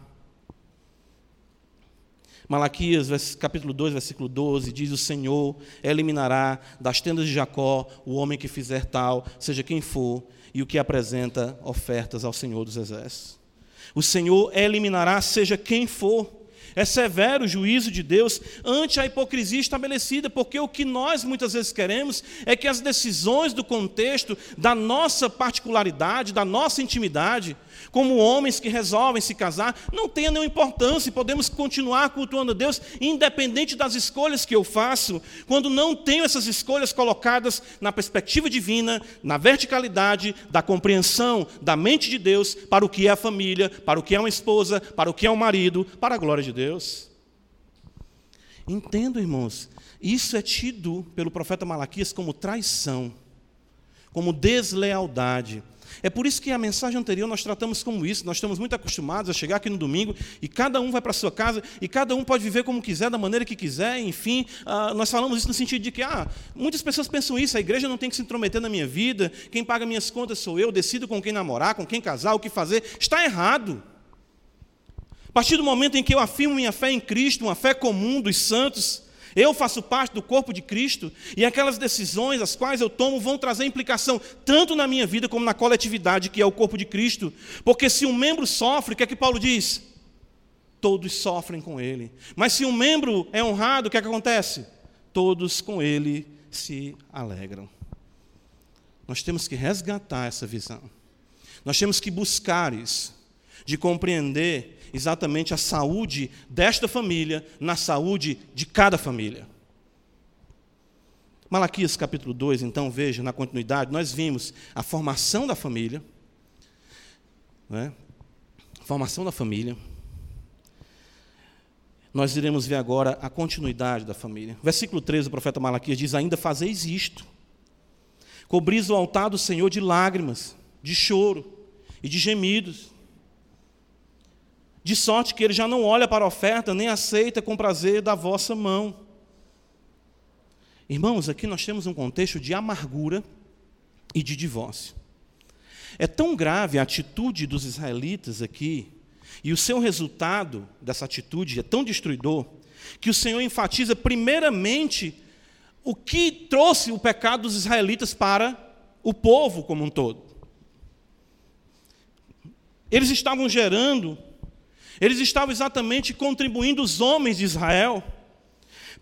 Speaker 1: Malaquias, capítulo 2, versículo 12, diz: O Senhor eliminará das tendas de Jacó o homem que fizer tal, seja quem for, e o que apresenta ofertas ao Senhor dos Exércitos. O Senhor eliminará, seja quem for. É severo o juízo de Deus ante a hipocrisia estabelecida, porque o que nós muitas vezes queremos é que as decisões do contexto, da nossa particularidade, da nossa intimidade, como homens que resolvem se casar, não tenha nenhuma importância podemos continuar cultuando a Deus, independente das escolhas que eu faço, quando não tenho essas escolhas colocadas na perspectiva divina, na verticalidade da compreensão da mente de Deus para o que é a família, para o que é uma esposa, para o que é um marido, para a glória de Deus. Entendo, irmãos, isso é tido pelo profeta Malaquias como traição, como deslealdade. É por isso que a mensagem anterior nós tratamos como isso. Nós estamos muito acostumados a chegar aqui no domingo e cada um vai para a sua casa e cada um pode viver como quiser, da maneira que quiser. Enfim, ah, nós falamos isso no sentido de que ah, muitas pessoas pensam isso: a igreja não tem que se intrometer na minha vida, quem paga minhas contas sou eu, decido com quem namorar, com quem casar, o que fazer. Está errado. A partir do momento em que eu afirmo minha fé em Cristo, uma fé comum dos santos, eu faço parte do corpo de Cristo e aquelas decisões as quais eu tomo vão trazer implicação tanto na minha vida como na coletividade que é o corpo de Cristo. Porque se um membro sofre, o que é que Paulo diz? Todos sofrem com ele. Mas se um membro é honrado, o que é que acontece? Todos com ele se alegram. Nós temos que resgatar essa visão. Nós temos que buscar isso, de compreender exatamente a saúde desta família na saúde de cada família. Malaquias capítulo 2, então, veja, na continuidade, nós vimos a formação da família, né? formação da família. Nós iremos ver agora a continuidade da família. Versículo 13, o profeta Malaquias diz: Ainda fazeis isto, cobris o altar do Senhor de lágrimas, de choro e de gemidos de sorte que ele já não olha para a oferta, nem aceita com prazer da vossa mão. Irmãos, aqui nós temos um contexto de amargura e de divórcio. É tão grave a atitude dos israelitas aqui, e o seu resultado dessa atitude é tão destruidor, que o Senhor enfatiza primeiramente o que trouxe o pecado dos israelitas para o povo como um todo. Eles estavam gerando eles estavam exatamente contribuindo os homens de Israel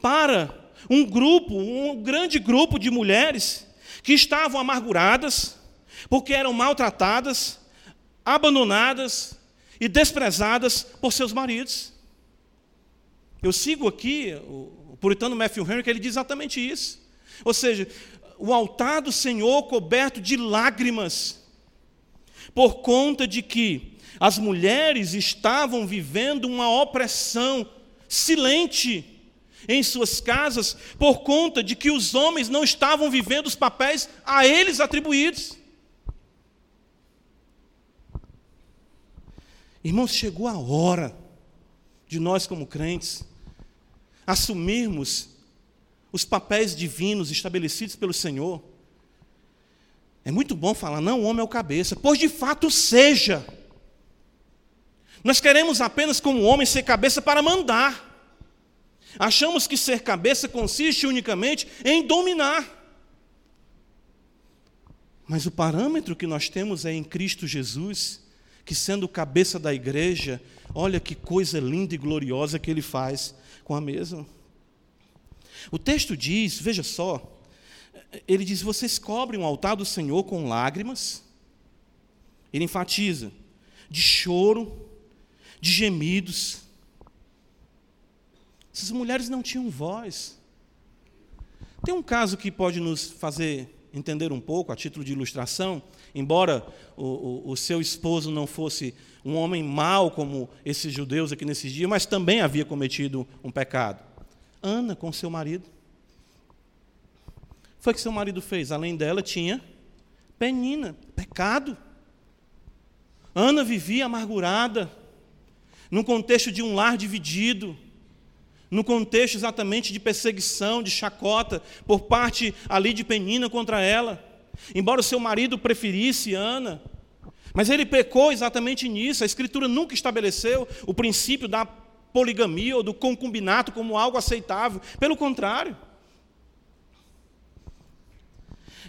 Speaker 1: para um grupo, um grande grupo de mulheres que estavam amarguradas, porque eram maltratadas, abandonadas e desprezadas por seus maridos. Eu sigo aqui o puritano Matthew Henry, que ele diz exatamente isso. Ou seja, o altar do Senhor coberto de lágrimas, por conta de que as mulheres estavam vivendo uma opressão silente em suas casas por conta de que os homens não estavam vivendo os papéis a eles atribuídos. Irmãos, chegou a hora de nós, como crentes, assumirmos os papéis divinos estabelecidos pelo Senhor. É muito bom falar, não, o homem é o cabeça, pois de fato seja. Nós queremos apenas, como homem, ser cabeça para mandar. Achamos que ser cabeça consiste unicamente em dominar. Mas o parâmetro que nós temos é em Cristo Jesus, que sendo cabeça da igreja, olha que coisa linda e gloriosa que ele faz com a mesa. O texto diz, veja só, ele diz: vocês cobrem o altar do Senhor com lágrimas. Ele enfatiza, de choro de gemidos. Essas mulheres não tinham voz. Tem um caso que pode nos fazer entender um pouco, a título de ilustração, embora o, o, o, seu esposo não fosse um homem mau como esses judeus aqui nesses dias, mas também havia cometido um pecado. Ana com seu marido. Foi o que seu marido fez. Além dela, tinha Penina, pecado. Ana vivia amargurada, num contexto de um lar dividido, no contexto exatamente de perseguição, de chacota, por parte ali de Penina contra ela. Embora o seu marido preferisse Ana, mas ele pecou exatamente nisso. A Escritura nunca estabeleceu o princípio da poligamia ou do concubinato como algo aceitável. Pelo contrário.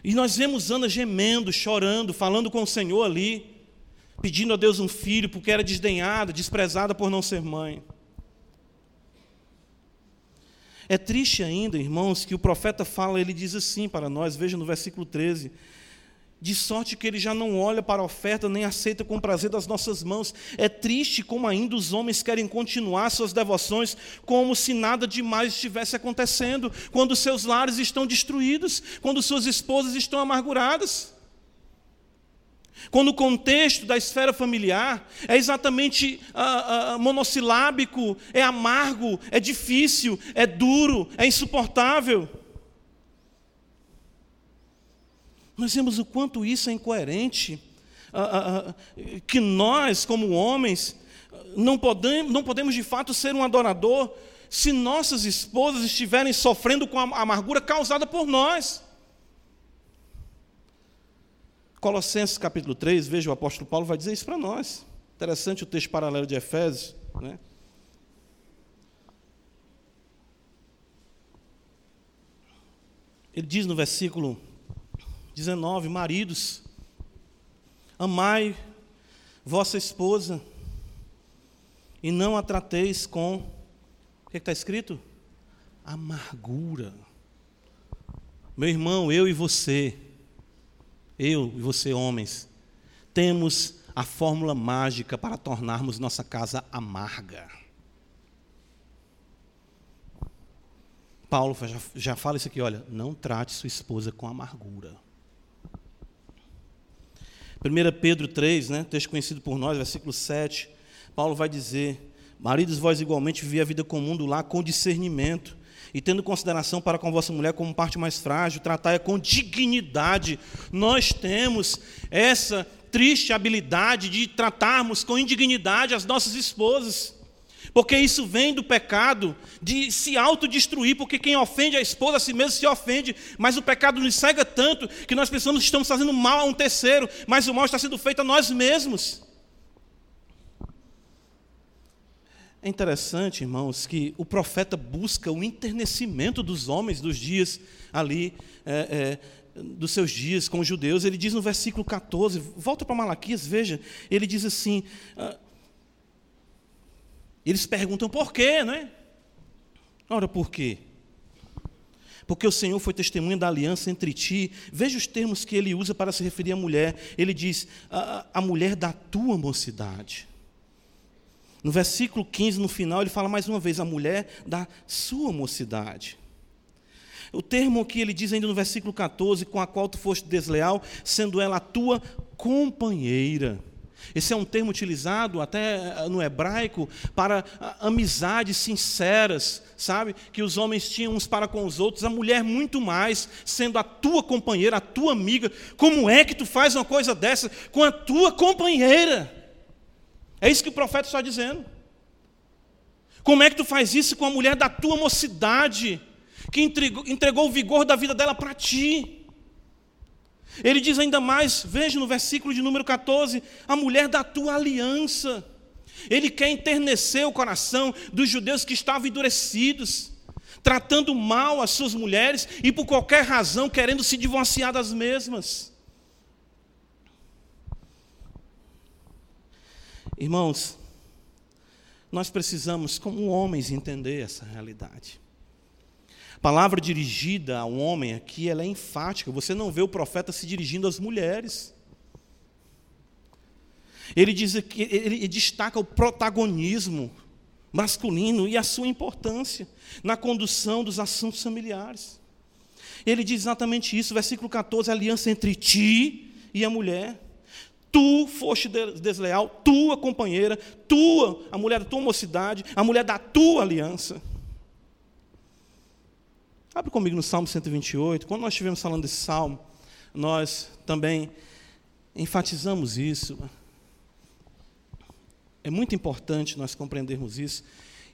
Speaker 1: E nós vemos Ana gemendo, chorando, falando com o Senhor ali pedindo a Deus um filho porque era desdenhada, desprezada por não ser mãe. É triste ainda, irmãos, que o profeta fala, ele diz assim para nós, veja no versículo 13: de sorte que ele já não olha para a oferta nem aceita com prazer das nossas mãos. É triste como ainda os homens querem continuar suas devoções como se nada demais estivesse acontecendo, quando seus lares estão destruídos, quando suas esposas estão amarguradas. Quando o contexto da esfera familiar é exatamente ah, ah, monossilábico, é amargo, é difícil, é duro, é insuportável. Nós vemos o quanto isso é incoerente, ah, que nós, como homens, não podemos, não podemos de fato ser um adorador se nossas esposas estiverem sofrendo com a amargura causada por nós. Colossenses capítulo 3, veja, o apóstolo Paulo vai dizer isso para nós. Interessante o texto paralelo de Efésios. Né? Ele diz no versículo 19: Maridos, amai vossa esposa e não a trateis com, o que está escrito? Amargura. Meu irmão, eu e você, eu e você, homens, temos a fórmula mágica para tornarmos nossa casa amarga. Paulo já, já fala isso aqui, olha, não trate sua esposa com amargura. 1 Pedro 3, né, texto conhecido por nós, versículo 7, Paulo vai dizer: Maridos, vós igualmente vivem a vida comum do lar com discernimento, e tendo consideração para com vossa mulher como parte mais frágil, tratai-a com dignidade. Nós temos essa triste habilidade de tratarmos com indignidade as nossas esposas. Porque isso vem do pecado de se autodestruir, porque quem ofende a esposa a si mesmo se ofende, mas o pecado nos cega tanto que nós pensamos que estamos fazendo mal a um terceiro, mas o mal está sendo feito a nós mesmos. É interessante, irmãos, que o profeta busca o enternecimento dos homens dos dias ali, é, é, dos seus dias com os judeus. Ele diz no versículo 14, volta para Malaquias, veja, ele diz assim: ah, eles perguntam por quê, não é? Ora, por quê? Porque o Senhor foi testemunha da aliança entre ti. Veja os termos que ele usa para se referir à mulher. Ele diz: a, a mulher da tua mocidade. No versículo 15, no final, ele fala mais uma vez: a mulher da sua mocidade. O termo que ele diz ainda no versículo 14, com a qual tu foste desleal, sendo ela a tua companheira. Esse é um termo utilizado até eh, no hebraico para ah, amizades sinceras, sabe? Que os homens tinham uns para com os outros, a mulher muito mais, sendo a tua companheira, a tua amiga. Como é que tu faz uma coisa dessa com a tua companheira? É isso que o profeta está dizendo. Como é que tu faz isso com a mulher da tua mocidade, que entregou, entregou o vigor da vida dela para ti? Ele diz ainda mais, veja no versículo de número 14: a mulher da tua aliança. Ele quer enternecer o coração dos judeus que estavam endurecidos, tratando mal as suas mulheres e por qualquer razão querendo se divorciar das mesmas. Irmãos, nós precisamos, como homens, entender essa realidade. A palavra dirigida a um homem aqui, ela é enfática. Você não vê o profeta se dirigindo às mulheres. Ele diz que ele destaca o protagonismo masculino e a sua importância na condução dos assuntos familiares. Ele diz exatamente isso, versículo 14, a aliança entre ti e a mulher. Tu foste desleal, tua companheira, tua, a mulher da tua mocidade, a mulher da tua aliança. Abre comigo no Salmo 128. Quando nós estivemos falando desse salmo, nós também enfatizamos isso. É muito importante nós compreendermos isso.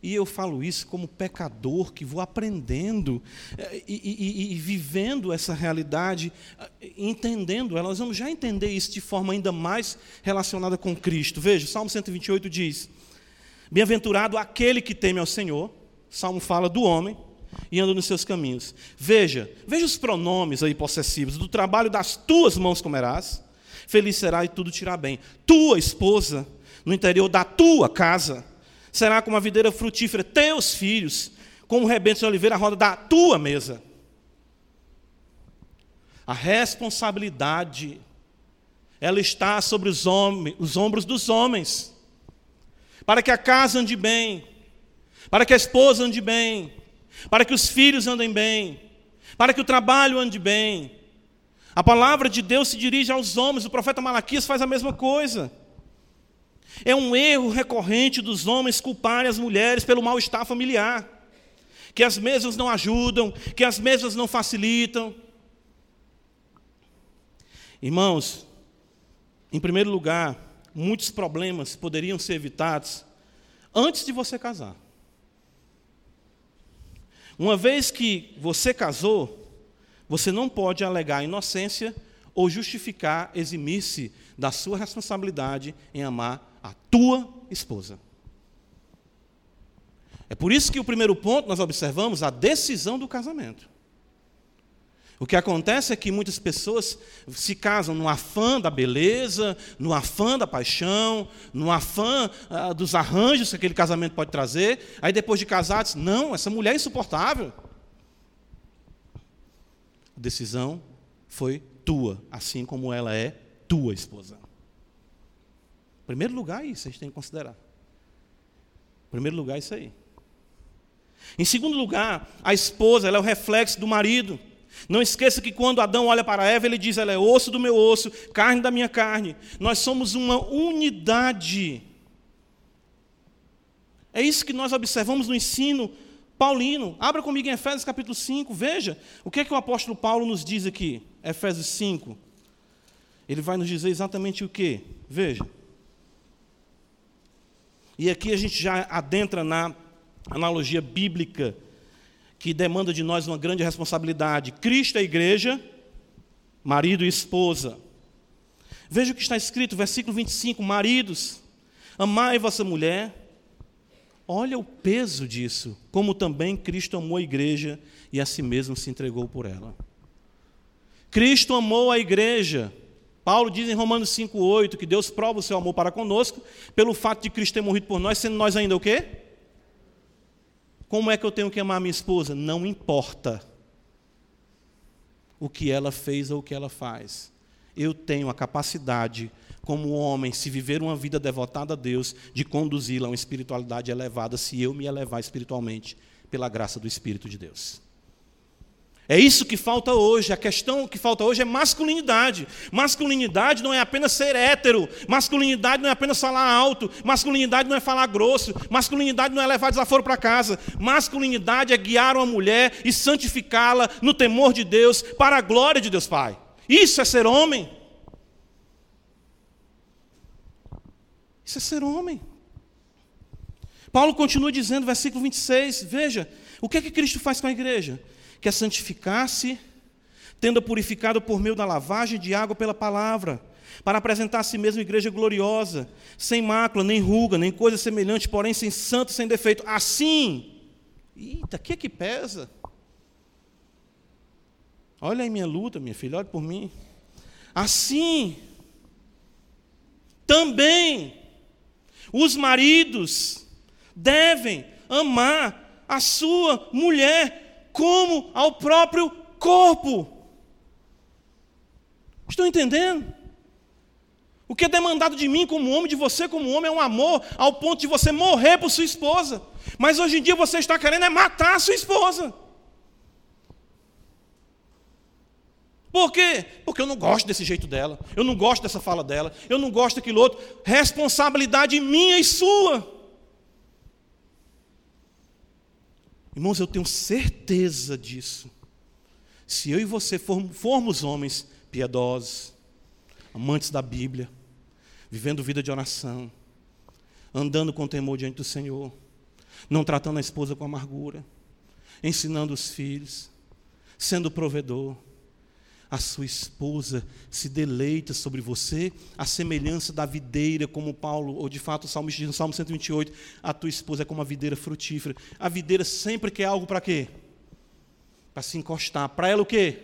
Speaker 1: E eu falo isso como pecador que vou aprendendo eh, e, e, e, vivendo essa realidade, eh, entendendo ela. Nós vamos já entender isso de forma ainda mais relacionada com Cristo. Veja, Salmo 128 diz: Bem-aventurado aquele que teme ao Senhor. Salmo fala do homem e anda nos seus caminhos. Veja, veja os pronomes aí possessivos. Do trabalho das tuas mãos comerás, feliz será e tudo te irá bem. Tua esposa, no interior da tua casa será como a videira frutífera, teus filhos, como o rebento de oliveira, a roda da tua mesa. A responsabilidade, ela está sobre os, homens, os ombros dos homens, para que a casa ande bem, para que a esposa ande bem, para que os filhos andem bem, para que o trabalho ande bem. A palavra de Deus se dirige aos homens, o profeta Malaquias faz a mesma coisa. É um erro recorrente dos homens culparem as mulheres pelo mal-estar familiar, que as mesmas não ajudam, que as mesmas não facilitam. Irmãos, em primeiro lugar, muitos problemas poderiam ser evitados antes de você casar. Uma vez que você casou, você não pode alegar inocência ou justificar eximir-se da sua responsabilidade em amar a tua esposa. É por isso que o primeiro ponto nós observamos a decisão do casamento. O que acontece é que muitas pessoas se casam no afã da beleza, no afã da paixão, no afã ah, dos arranjos que aquele casamento pode trazer. Aí depois de casados, não, essa mulher é insuportável. A decisão foi tua, assim como ela é tua esposa. Primeiro lugar, isso a gente tem que considerar. Em primeiro lugar, isso aí. Em segundo lugar, a esposa ela é o reflexo do marido. Não esqueça que quando Adão olha para Eva, ele diz: ela é osso do meu osso, carne da minha carne. Nós somos uma unidade. É isso que nós observamos no ensino paulino. Abra comigo em Efésios capítulo 5, veja o que é que o apóstolo Paulo nos diz aqui. Efésios 5. Ele vai nos dizer exatamente o que? Veja. E aqui a gente já adentra na analogia bíblica que demanda de nós uma grande responsabilidade. Cristo é a igreja, marido e esposa. Veja o que está escrito, versículo 25: Maridos, amai vossa mulher. Olha o peso disso, como também Cristo amou a igreja e a si mesmo se entregou por ela. Cristo amou a igreja. Paulo diz em Romanos 5,8 que Deus prova o seu amor para conosco pelo fato de Cristo ter morrido por nós, sendo nós ainda o quê? Como é que eu tenho que amar minha esposa? Não importa o que ela fez ou o que ela faz. Eu tenho a capacidade, como homem, se viver uma vida devotada a Deus, de conduzi-la a uma espiritualidade elevada, se eu me elevar espiritualmente pela graça do Espírito de Deus. É isso que falta hoje. A questão que falta hoje é masculinidade. Masculinidade não é apenas ser hétero. Masculinidade não é apenas falar alto. Masculinidade não é falar grosso. Masculinidade não é levar desaforo para casa. Masculinidade é guiar uma mulher e santificá-la no temor de Deus, para a glória de Deus Pai. Isso é ser homem. Isso é ser homem. Paulo continua dizendo, versículo 26, veja, o que é que Cristo faz com a igreja? Quer santificar-se, tendo purificado por meio da lavagem de água pela palavra, para apresentar a si mesmo igreja gloriosa, sem mácula, nem ruga, nem coisa semelhante, porém sem santo, sem defeito. Assim, eita, o que é que pesa? Olha aí minha luta, minha filha, olha por mim. Assim, também, os maridos devem amar a sua mulher como ao próprio corpo. Estão entendendo? O que é demandado de mim como homem, de você como homem, é um amor ao ponto de você morrer por sua esposa. Mas hoje em dia você está querendo é matar a sua esposa. Por quê? Porque eu não gosto desse jeito dela, eu não gosto dessa fala dela, eu não gosto daquilo outro. Responsabilidade minha e sua. Irmãos, eu tenho certeza disso. Se eu e você formos homens piedosos, amantes da Bíblia, vivendo vida de oração, andando com temor diante do Senhor, não tratando a esposa com amargura, ensinando os filhos, sendo provedor, a sua esposa se deleita sobre você, a semelhança da videira, como Paulo, ou de fato o Salmo diz no Salmo 128, a tua esposa é como a videira frutífera. A videira sempre quer algo para quê? Para se encostar. Para ela o quê?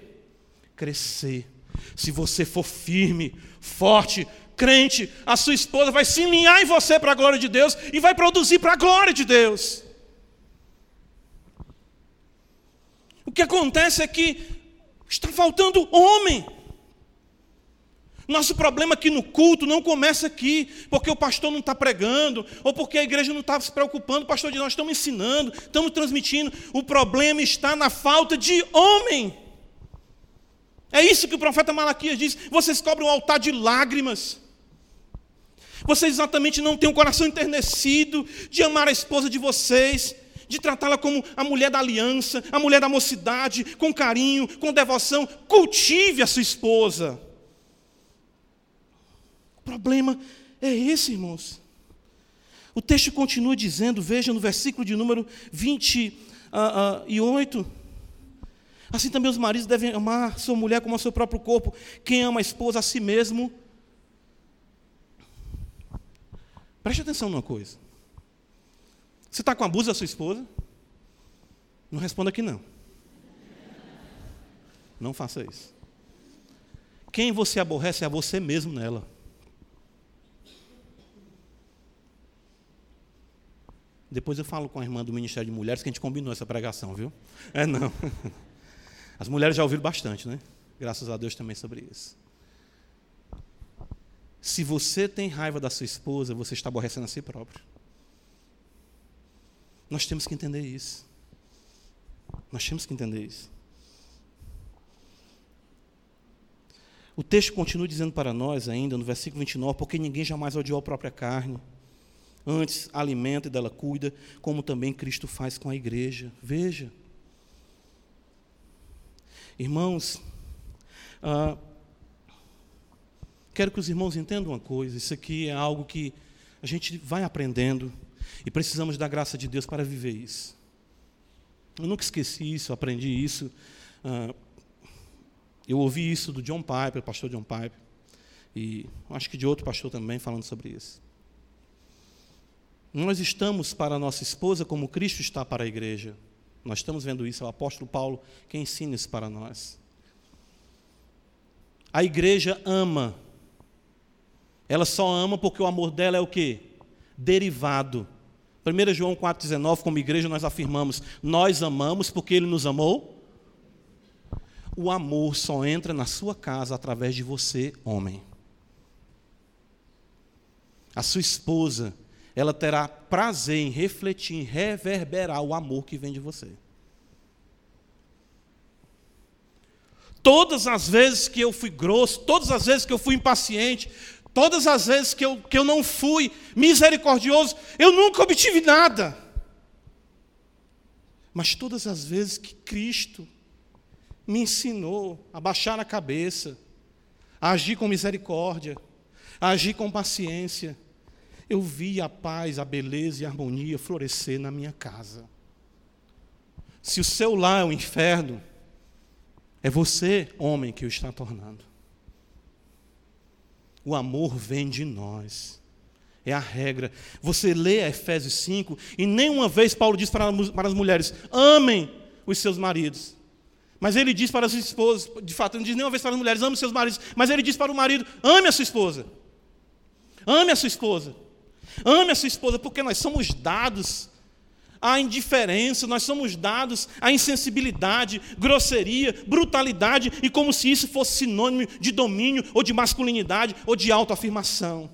Speaker 1: Crescer. Se você for firme, forte, crente, a sua esposa vai se alinhar em você para a glória de Deus e vai produzir para a glória de Deus. O que acontece é que Está faltando homem. Nosso problema aqui no culto não começa aqui, porque o pastor não está pregando, ou porque a igreja não está se preocupando, o pastor de nós estamos ensinando, estamos transmitindo. O problema está na falta de homem. É isso que o profeta Malaquias diz: vocês cobrem um altar de lágrimas. Vocês exatamente não têm um coração enternecido de amar a esposa de vocês, de tratá-la como a mulher da aliança, a mulher da mocidade, com carinho, com devoção. Cultive a sua esposa. O problema é esse, irmãos. O texto continua dizendo, veja no versículo de número 28. Uh, uh, assim também os maridos devem amar sua mulher como a seu próprio corpo. Quem ama a esposa a si mesmo Preste atenção numa coisa. Você está com abuso da sua esposa? Não responda que não. Não faça isso. Quem você aborrece é você mesmo nela. Depois eu falo com a irmã do Ministério de Mulheres que a gente combinou essa pregação, viu? É não. As mulheres já ouviram bastante, né? Graças a Deus também sobre isso. Se você tem raiva da sua esposa, você está aborrecendo a si próprio. Nós temos que entender isso. Nós temos que entender isso. O texto continua dizendo para nós ainda, no versículo 29, porque ninguém jamais odiou a própria carne. Antes, alimenta e dela cuida, como também Cristo faz com a igreja. Veja. Irmãos, ah, Quero que os irmãos entendam uma coisa: isso aqui é algo que a gente vai aprendendo e precisamos da graça de Deus para viver isso. Eu nunca esqueci isso, aprendi isso. Uh, eu ouvi isso do John Piper, pastor John Piper, e acho que de outro pastor também falando sobre isso. Nós estamos para a nossa esposa como Cristo está para a igreja. Nós estamos vendo isso, é o apóstolo Paulo que ensina isso para nós. A igreja ama ela só ama porque o amor dela é o quê? Derivado. 1 João 4,19, como igreja, nós afirmamos: nós amamos porque Ele nos amou. O amor só entra na sua casa através de você, homem. A sua esposa, ela terá prazer em refletir, em reverberar o amor que vem de você. Todas as vezes que eu fui grosso, todas as vezes que eu fui impaciente, Todas as vezes que eu, que eu não fui misericordioso, eu nunca obtive nada. Mas todas as vezes que Cristo me ensinou a baixar a cabeça, a agir com misericórdia, a agir com paciência, eu vi a paz, a beleza e a harmonia florescer na minha casa. Se o seu lar é o um inferno, é você, homem, que o está tornando. O amor vem de nós. É a regra. Você lê Efésios 5 e nenhuma vez Paulo diz para, as mulheres: amem os seus maridos. Mas ele diz para as esposas, de fato, não diz nenhuma vez para as mulheres: ame os seus maridos. Mas ele diz para o marido: ame a sua esposa. Ame a sua esposa. Ame a sua esposa, porque nós somos dados à indiferença, nós somos dados à insensibilidade, grosseria, brutalidade, e como se isso fosse sinônimo de domínio, ou de masculinidade, ou de autoafirmação.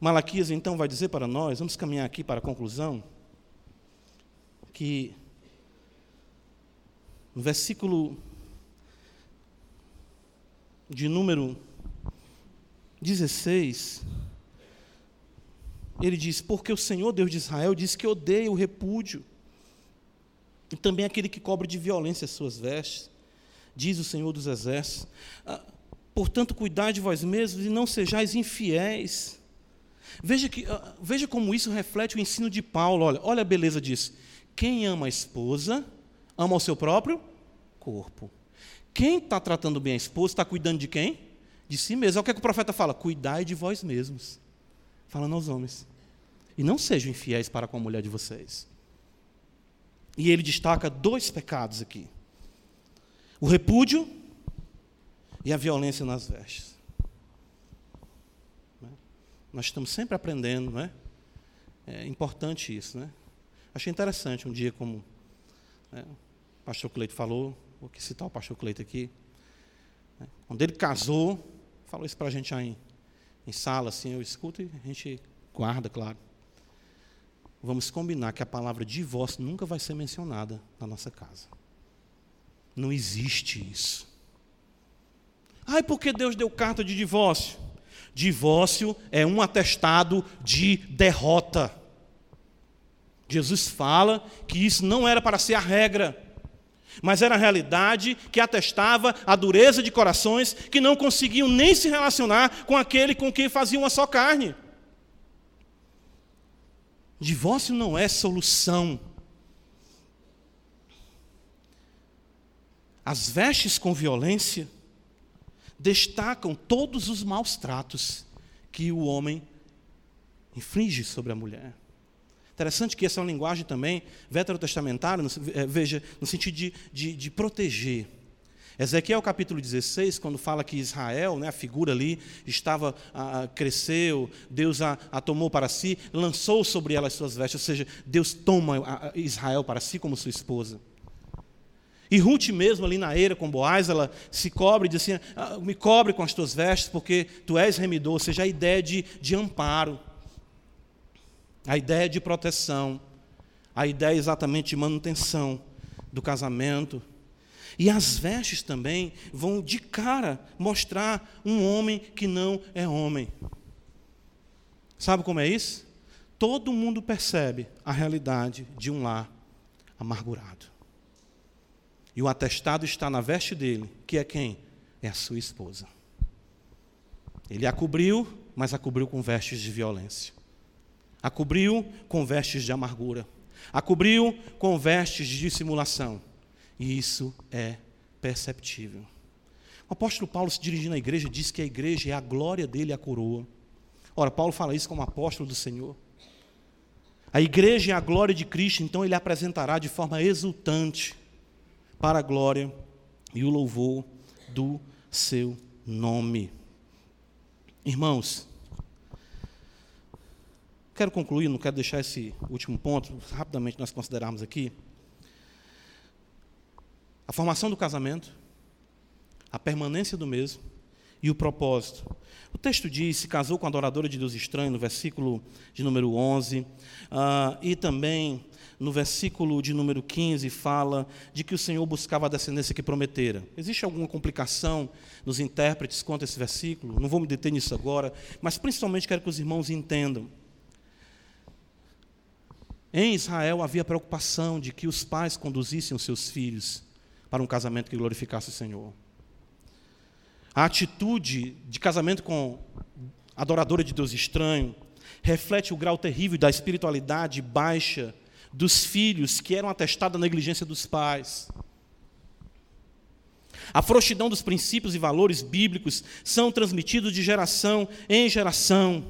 Speaker 1: Malaquias então vai dizer para nós, vamos caminhar aqui para a conclusão, que no versículo de número 16, ele diz: Porque o Senhor Deus de Israel diz que odeia o repúdio, e também aquele que cobre de violência as suas vestes, diz o Senhor dos Exércitos. Ah, portanto, cuidai de vós mesmos e não sejais infiéis. Veja, que, ah, veja como isso reflete o ensino de Paulo. Olha, olha a beleza disso. Quem ama a esposa, ama o seu próprio corpo. Quem está tratando bem a esposa está cuidando de quem? De si mesmo. Olha o que, é que o profeta fala: cuidai de vós mesmos. Falando aos homens. E não sejam infiéis para com a mulher de vocês. E ele destaca dois pecados aqui: o repúdio e a violência nas vestes. Né? Nós estamos sempre aprendendo, não é? É importante isso, né? Achei interessante um dia como né, o pastor Cleito falou, vou citar o pastor Cleito aqui. Né, quando ele casou, falou isso para a gente aí em, em sala, assim, eu escuto e a gente guarda, claro vamos combinar que a palavra divórcio nunca vai ser mencionada na nossa casa. Não existe isso. Ai, por que Deus deu carta de divórcio? Divórcio é um atestado de derrota. Jesus fala que isso não era para ser a regra, mas era a realidade que atestava a dureza de corações que não conseguiam nem se relacionar com aquele com quem faziam uma só carne. Divórcio não é solução. As vestes com violência destacam todos os maus tratos que o homem inflige sobre a mulher. Interessante que essa é uma linguagem também veterotestamentária, eh, veja, no sentido de, de, de proteger. Ezequiel capítulo 16, quando fala que Israel, né, a figura ali, estava, a, cresceu, Deus a, a, tomou para si, lançou sobre ela as suas vestes, ou seja, Deus toma a, Israel para si como sua esposa. E Ruth mesmo ali na eira com Boaz, ela se cobre e diz assim, ah, me cobre com as tuas vestes, porque tu és remidor, ou seja, a ideia de, de amparo, a ideia de proteção, a ideia exatamente de manutenção do casamento. E as vestes também vão de cara mostrar um homem que não é homem. Sabe como é isso? Todo mundo percebe a realidade de um lar amargurado. E o atestado está na veste dele, que é quem? É a sua esposa. Ele a cobriu, mas a cobriu com vestes de violência. A cobriu com vestes de amargura. A cobriu com vestes de dissimulação. E isso é perceptível. O apóstolo Paulo, se dirigindo à igreja, diz que a igreja é a glória dele, a coroa. Ora, Paulo fala isso como apóstolo do Senhor. A igreja é a glória de Cristo, então ele apresentará de forma exultante para a glória e o louvor do seu nome. Irmãos, quero concluir, não quero deixar esse último ponto, rapidamente nós considerarmos aqui. A formação do casamento, a permanência do mesmo e o propósito. O texto diz: se casou com a adoradora de Deus estranho, no versículo de número 11, uh, ah, e também no versículo de número 15, fala de que o Senhor buscava a descendência que prometera. Existe alguma complicação nos intérpretes quanto a esse versículo? Não vou me deter nisso agora, mas principalmente quero que os irmãos entendam. Em Israel havia preocupação de que os pais conduzissem os seus filhos para um casamento que glorificasse o Senhor. A atitude de casamento com adoradora de Deus estranho reflete o grau terrível da espiritualidade baixa dos filhos que eram atestados da negligência dos pais. A frouxidão dos princípios e valores bíblicos são transmitidos de geração em geração.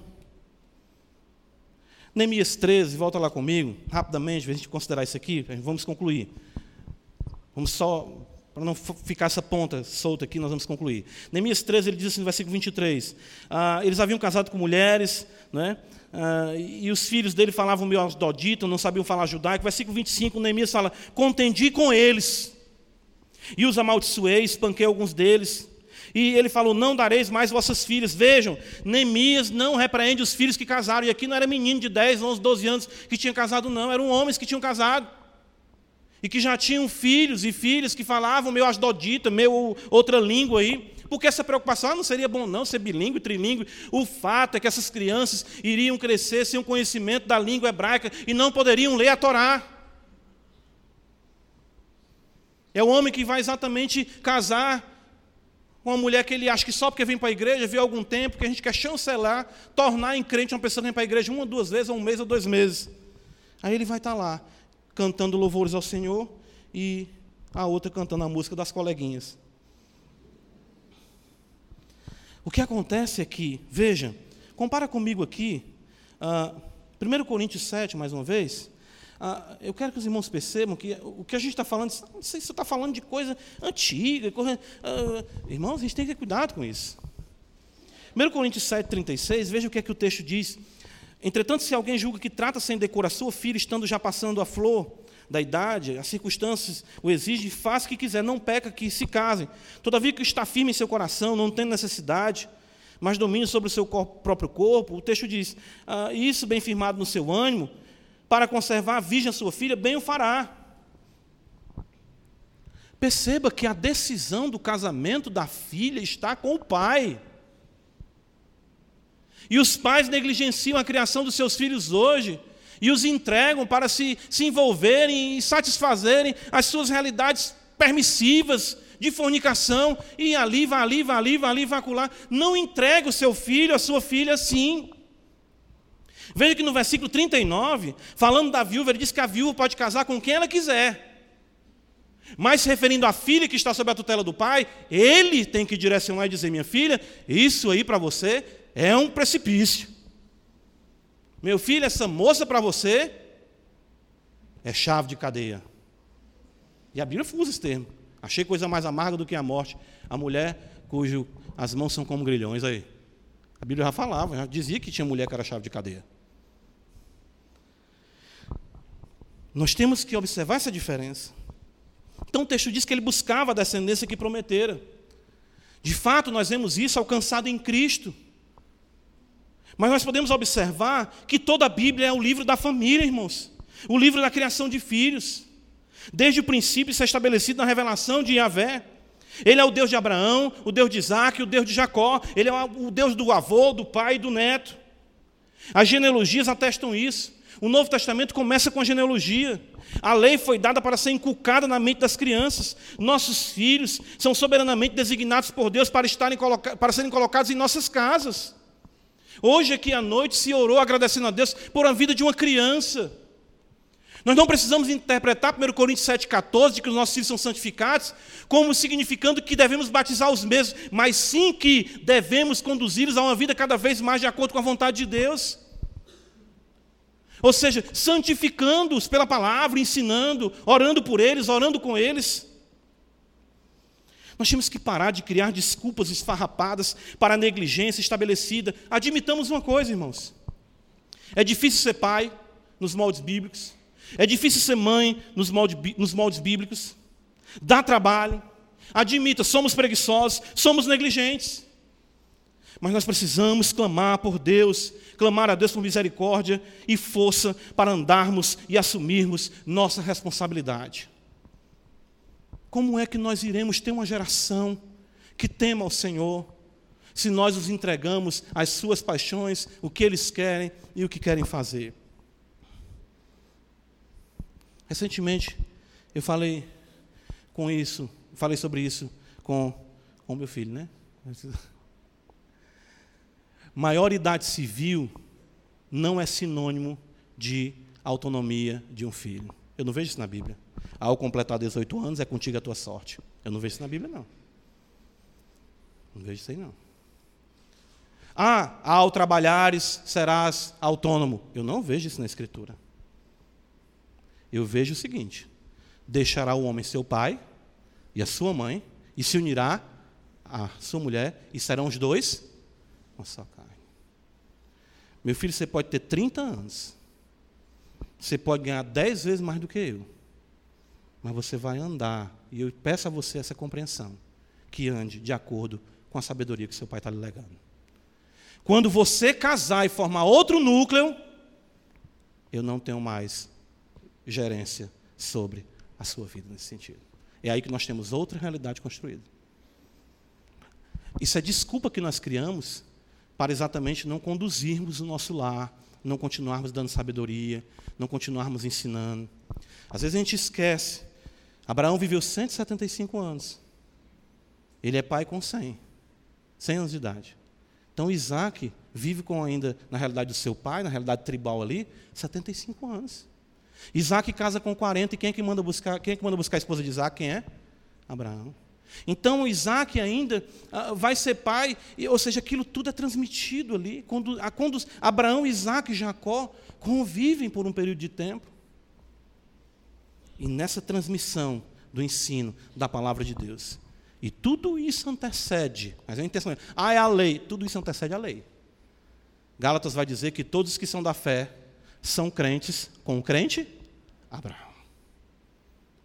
Speaker 1: Neemias 13, volta lá comigo, rapidamente, a gente considerar isso aqui, vamos concluir. Vamos só, para não ficar essa ponta solta aqui, nós vamos concluir. Neemias 13, ele diz assim no versículo 23, ah, eles haviam casado com mulheres, né, Uh, e os filhos dele falavam meio dodito, não sabiam falar judaico. Versículo 25, Neemias fala: Contendi com eles, e os amaldiçoei, espanquei alguns deles. E ele falou: Não dareis mais vossas filhas. Vejam, Neemias não repreende os filhos que casaram. E aqui não era menino de 10, 11, 12 anos que tinha casado, não. Eram homens que tinham casado. E que já tinham filhos e filhas que falavam meio asdodita, meio outra língua aí. Porque essa preocupação ah, não seria bom não ser bilíngue, trilíngue. O fato é que essas crianças iriam crescer sem o conhecimento da língua hebraica e não poderiam ler a Torá. É o homem que vai exatamente casar com uma mulher que ele acha que só porque vem para a igreja, viu algum tempo, que a gente quer chancelar, tornar em crente uma pessoa que vem para a igreja uma, duas vezes, ou um mês ou dois meses. Aí ele vai estar lá, cantando louvores ao Senhor e a outra cantando a música das coleguinhas. O que acontece é que, veja, compara comigo aqui, uh, ah, 1 Coríntios 7, mais uma vez, uh, eu quero que os irmãos percebam que o que a gente está falando, não sei se você está falando de coisa antiga, coisa, uh, irmãos, a gente tem que ter cuidado com isso. 1 Coríntios 7, 36, veja o que é que o texto diz. Entretanto, se alguém julga que trata sem decorar sua filha, estando já passando a flor, da idade, as circunstâncias o exigem, faça o que quiser, não peca que se casem. Todavia que está firme em seu coração, não tem necessidade, mas domínio sobre o seu corpo, próprio corpo. O texto diz: ah, Isso bem firmado no seu ânimo, para conservar a virgem a sua filha, bem o fará. Perceba que a decisão do casamento da filha está com o pai. E os pais negligenciam a criação dos seus filhos hoje e os entregam para se, se envolverem e satisfazerem as suas realidades permissivas de fornicação, e ali, vai ali, vai ali, vai ali, acolá. Não entregue o seu filho, a sua filha assim. Veja que no versículo 39, falando da viúva, ele diz que a viúva pode casar com quem ela quiser. Mas se referindo à filha que está sob a tutela do pai, ele tem que direcionar e dizer: minha filha, isso aí para você é um precipício. Meu filho, essa moça para você é chave de cadeia. E a Bíblia usa esse termo. Achei coisa mais amarga do que a morte. A mulher cujo as mãos são como grilhões aí. A Bíblia já falava, já dizia que tinha mulher que era chave de cadeia. Nós temos que observar essa diferença. Então o texto diz que ele buscava a descendência que prometera. De fato, nós vemos isso alcançado em Cristo. Mas nós podemos observar que toda a Bíblia é o livro da família, irmãos. O livro da criação de filhos. Desde o princípio isso é estabelecido na revelação de Yahvé. Ele é o Deus de Abraão, o Deus de Isaac, o Deus de Jacó. Ele é o Deus do avô, do pai e do neto. As genealogias atestam isso. O Novo Testamento começa com a genealogia. A lei foi dada para ser inculcada na mente das crianças. Nossos filhos são soberanamente designados por Deus para, estarem para serem colocados em nossas casas. Hoje, aqui à noite, se orou agradecendo a Deus por a vida de uma criança. Nós não precisamos interpretar 1 Coríntios 7,14, de que os nossos filhos são santificados, como significando que devemos batizar os mesmos, mas sim que devemos conduzi-los a uma vida cada vez mais de acordo com a vontade de Deus. Ou seja, santificando-os pela palavra, ensinando, orando por eles, orando com eles. Nós temos que parar de criar desculpas esfarrapadas para a negligência estabelecida. Admitamos uma coisa, irmãos: é difícil ser pai nos moldes bíblicos. É difícil ser mãe nos moldes, nos moldes bíblicos. Dá trabalho. Admita, somos preguiçosos, somos negligentes. Mas nós precisamos clamar por Deus, clamar a Deus por misericórdia e força para andarmos e assumirmos nossa responsabilidade. Como é que nós iremos ter uma geração que tema ao Senhor, se nós os entregamos às suas paixões, o que eles querem e o que querem fazer? Recentemente, eu falei com isso, falei sobre isso com o meu filho, né? Maioridade civil não é sinônimo de autonomia de um filho. Eu não vejo isso na Bíblia. Ao completar 18 anos é contigo a tua sorte. Eu não vejo isso na Bíblia, não. Não vejo isso aí, não. Ah, ao trabalhares serás autônomo. Eu não vejo isso na Escritura. Eu vejo o seguinte: deixará o homem seu pai e a sua mãe, e se unirá à sua mulher, e serão os dois uma só carne. Meu filho, você pode ter 30 anos, você pode ganhar 10 vezes mais do que eu, mas você vai andar, e eu peço a você essa compreensão, que ande de acordo com a sabedoria que seu pai está lhe legando. Quando você casar e formar outro núcleo, eu não tenho mais gerência sobre a sua vida nesse sentido. É aí que nós temos outra realidade construída. Isso é desculpa que nós criamos para exatamente não conduzirmos o nosso lar, não continuarmos dando sabedoria, não continuarmos ensinando. Às vezes a gente esquece. Abraão viveu 175 anos. Ele é pai com 100. 100 anos de idade. Então Isaac vive com ainda, na realidade do seu pai, na realidade tribal ali, 75 anos. Isaac casa com 40 e quem é que manda buscar, quem é que manda buscar a esposa de Isaac? Quem é? Abraão. Então Isaac ainda uh, vai ser pai, ou seja, aquilo tudo é transmitido ali. Quando, quando Abraão, Isaac e Jacó convivem por um período de tempo. E nessa transmissão do ensino da palavra de Deus. E tudo isso antecede, mas é a intenção, ah, é a lei, tudo isso antecede a lei. Gálatas vai dizer que todos que são da fé são crentes com o crente Abraão.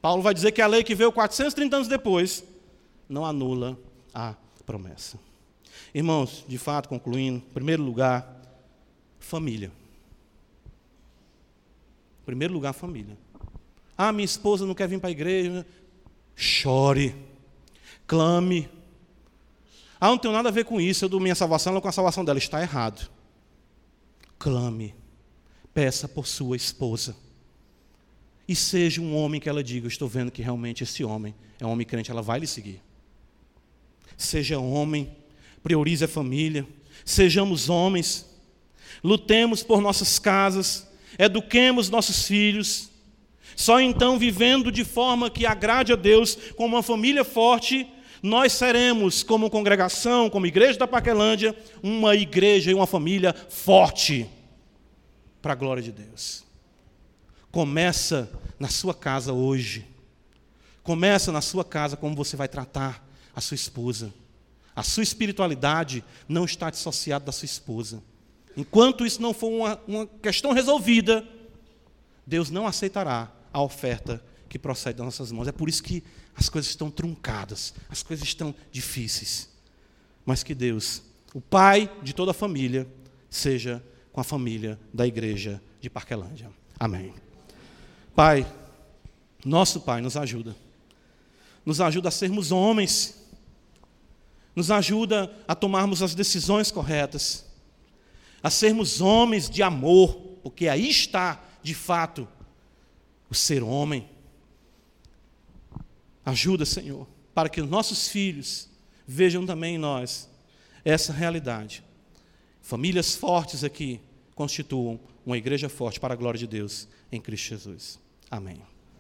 Speaker 1: Paulo vai dizer que a lei que veio 430 anos depois não anula a promessa. Irmãos, de fato, concluindo, em primeiro lugar, família. Em primeiro lugar, família. Ah, minha esposa não quer vir para a igreja. chore, clame. Ah, não tenho nada a ver com isso, eu dou minha salvação ela com a salvação dela. Está errado. Clame, peça por sua esposa. E seja um homem que ela diga: estou vendo que realmente esse homem é um homem crente, ela vai lhe seguir. Seja homem, priorize a família, sejamos homens, lutemos por nossas casas, eduquemos nossos filhos. Só então, vivendo de forma que agrade a Deus, como uma família forte, nós seremos, como congregação, como igreja da Paquelândia, uma igreja e uma família forte, para a glória de Deus. Começa na sua casa hoje. Começa na sua casa como você vai tratar a sua esposa. A sua espiritualidade não está dissociada da sua esposa. Enquanto isso não for uma, uma questão resolvida, Deus não aceitará a oferta que procede das nossas mãos. É por isso que as coisas estão truncadas, as coisas estão difíceis. Mas que Deus, o Pai de toda a família, seja com a família da igreja de Parquelândia. Amém. Pai, nosso Pai, nos ajuda. Nos ajuda a sermos homens. Nos ajuda a tomarmos as decisões corretas. A sermos homens de amor, porque aí está, de fato, o ser homem. Ajuda, Senhor, para que nossos filhos vejam também em nós essa realidade. Famílias fortes aqui constituam uma igreja forte para a glória de Deus em Cristo Jesus. Amém.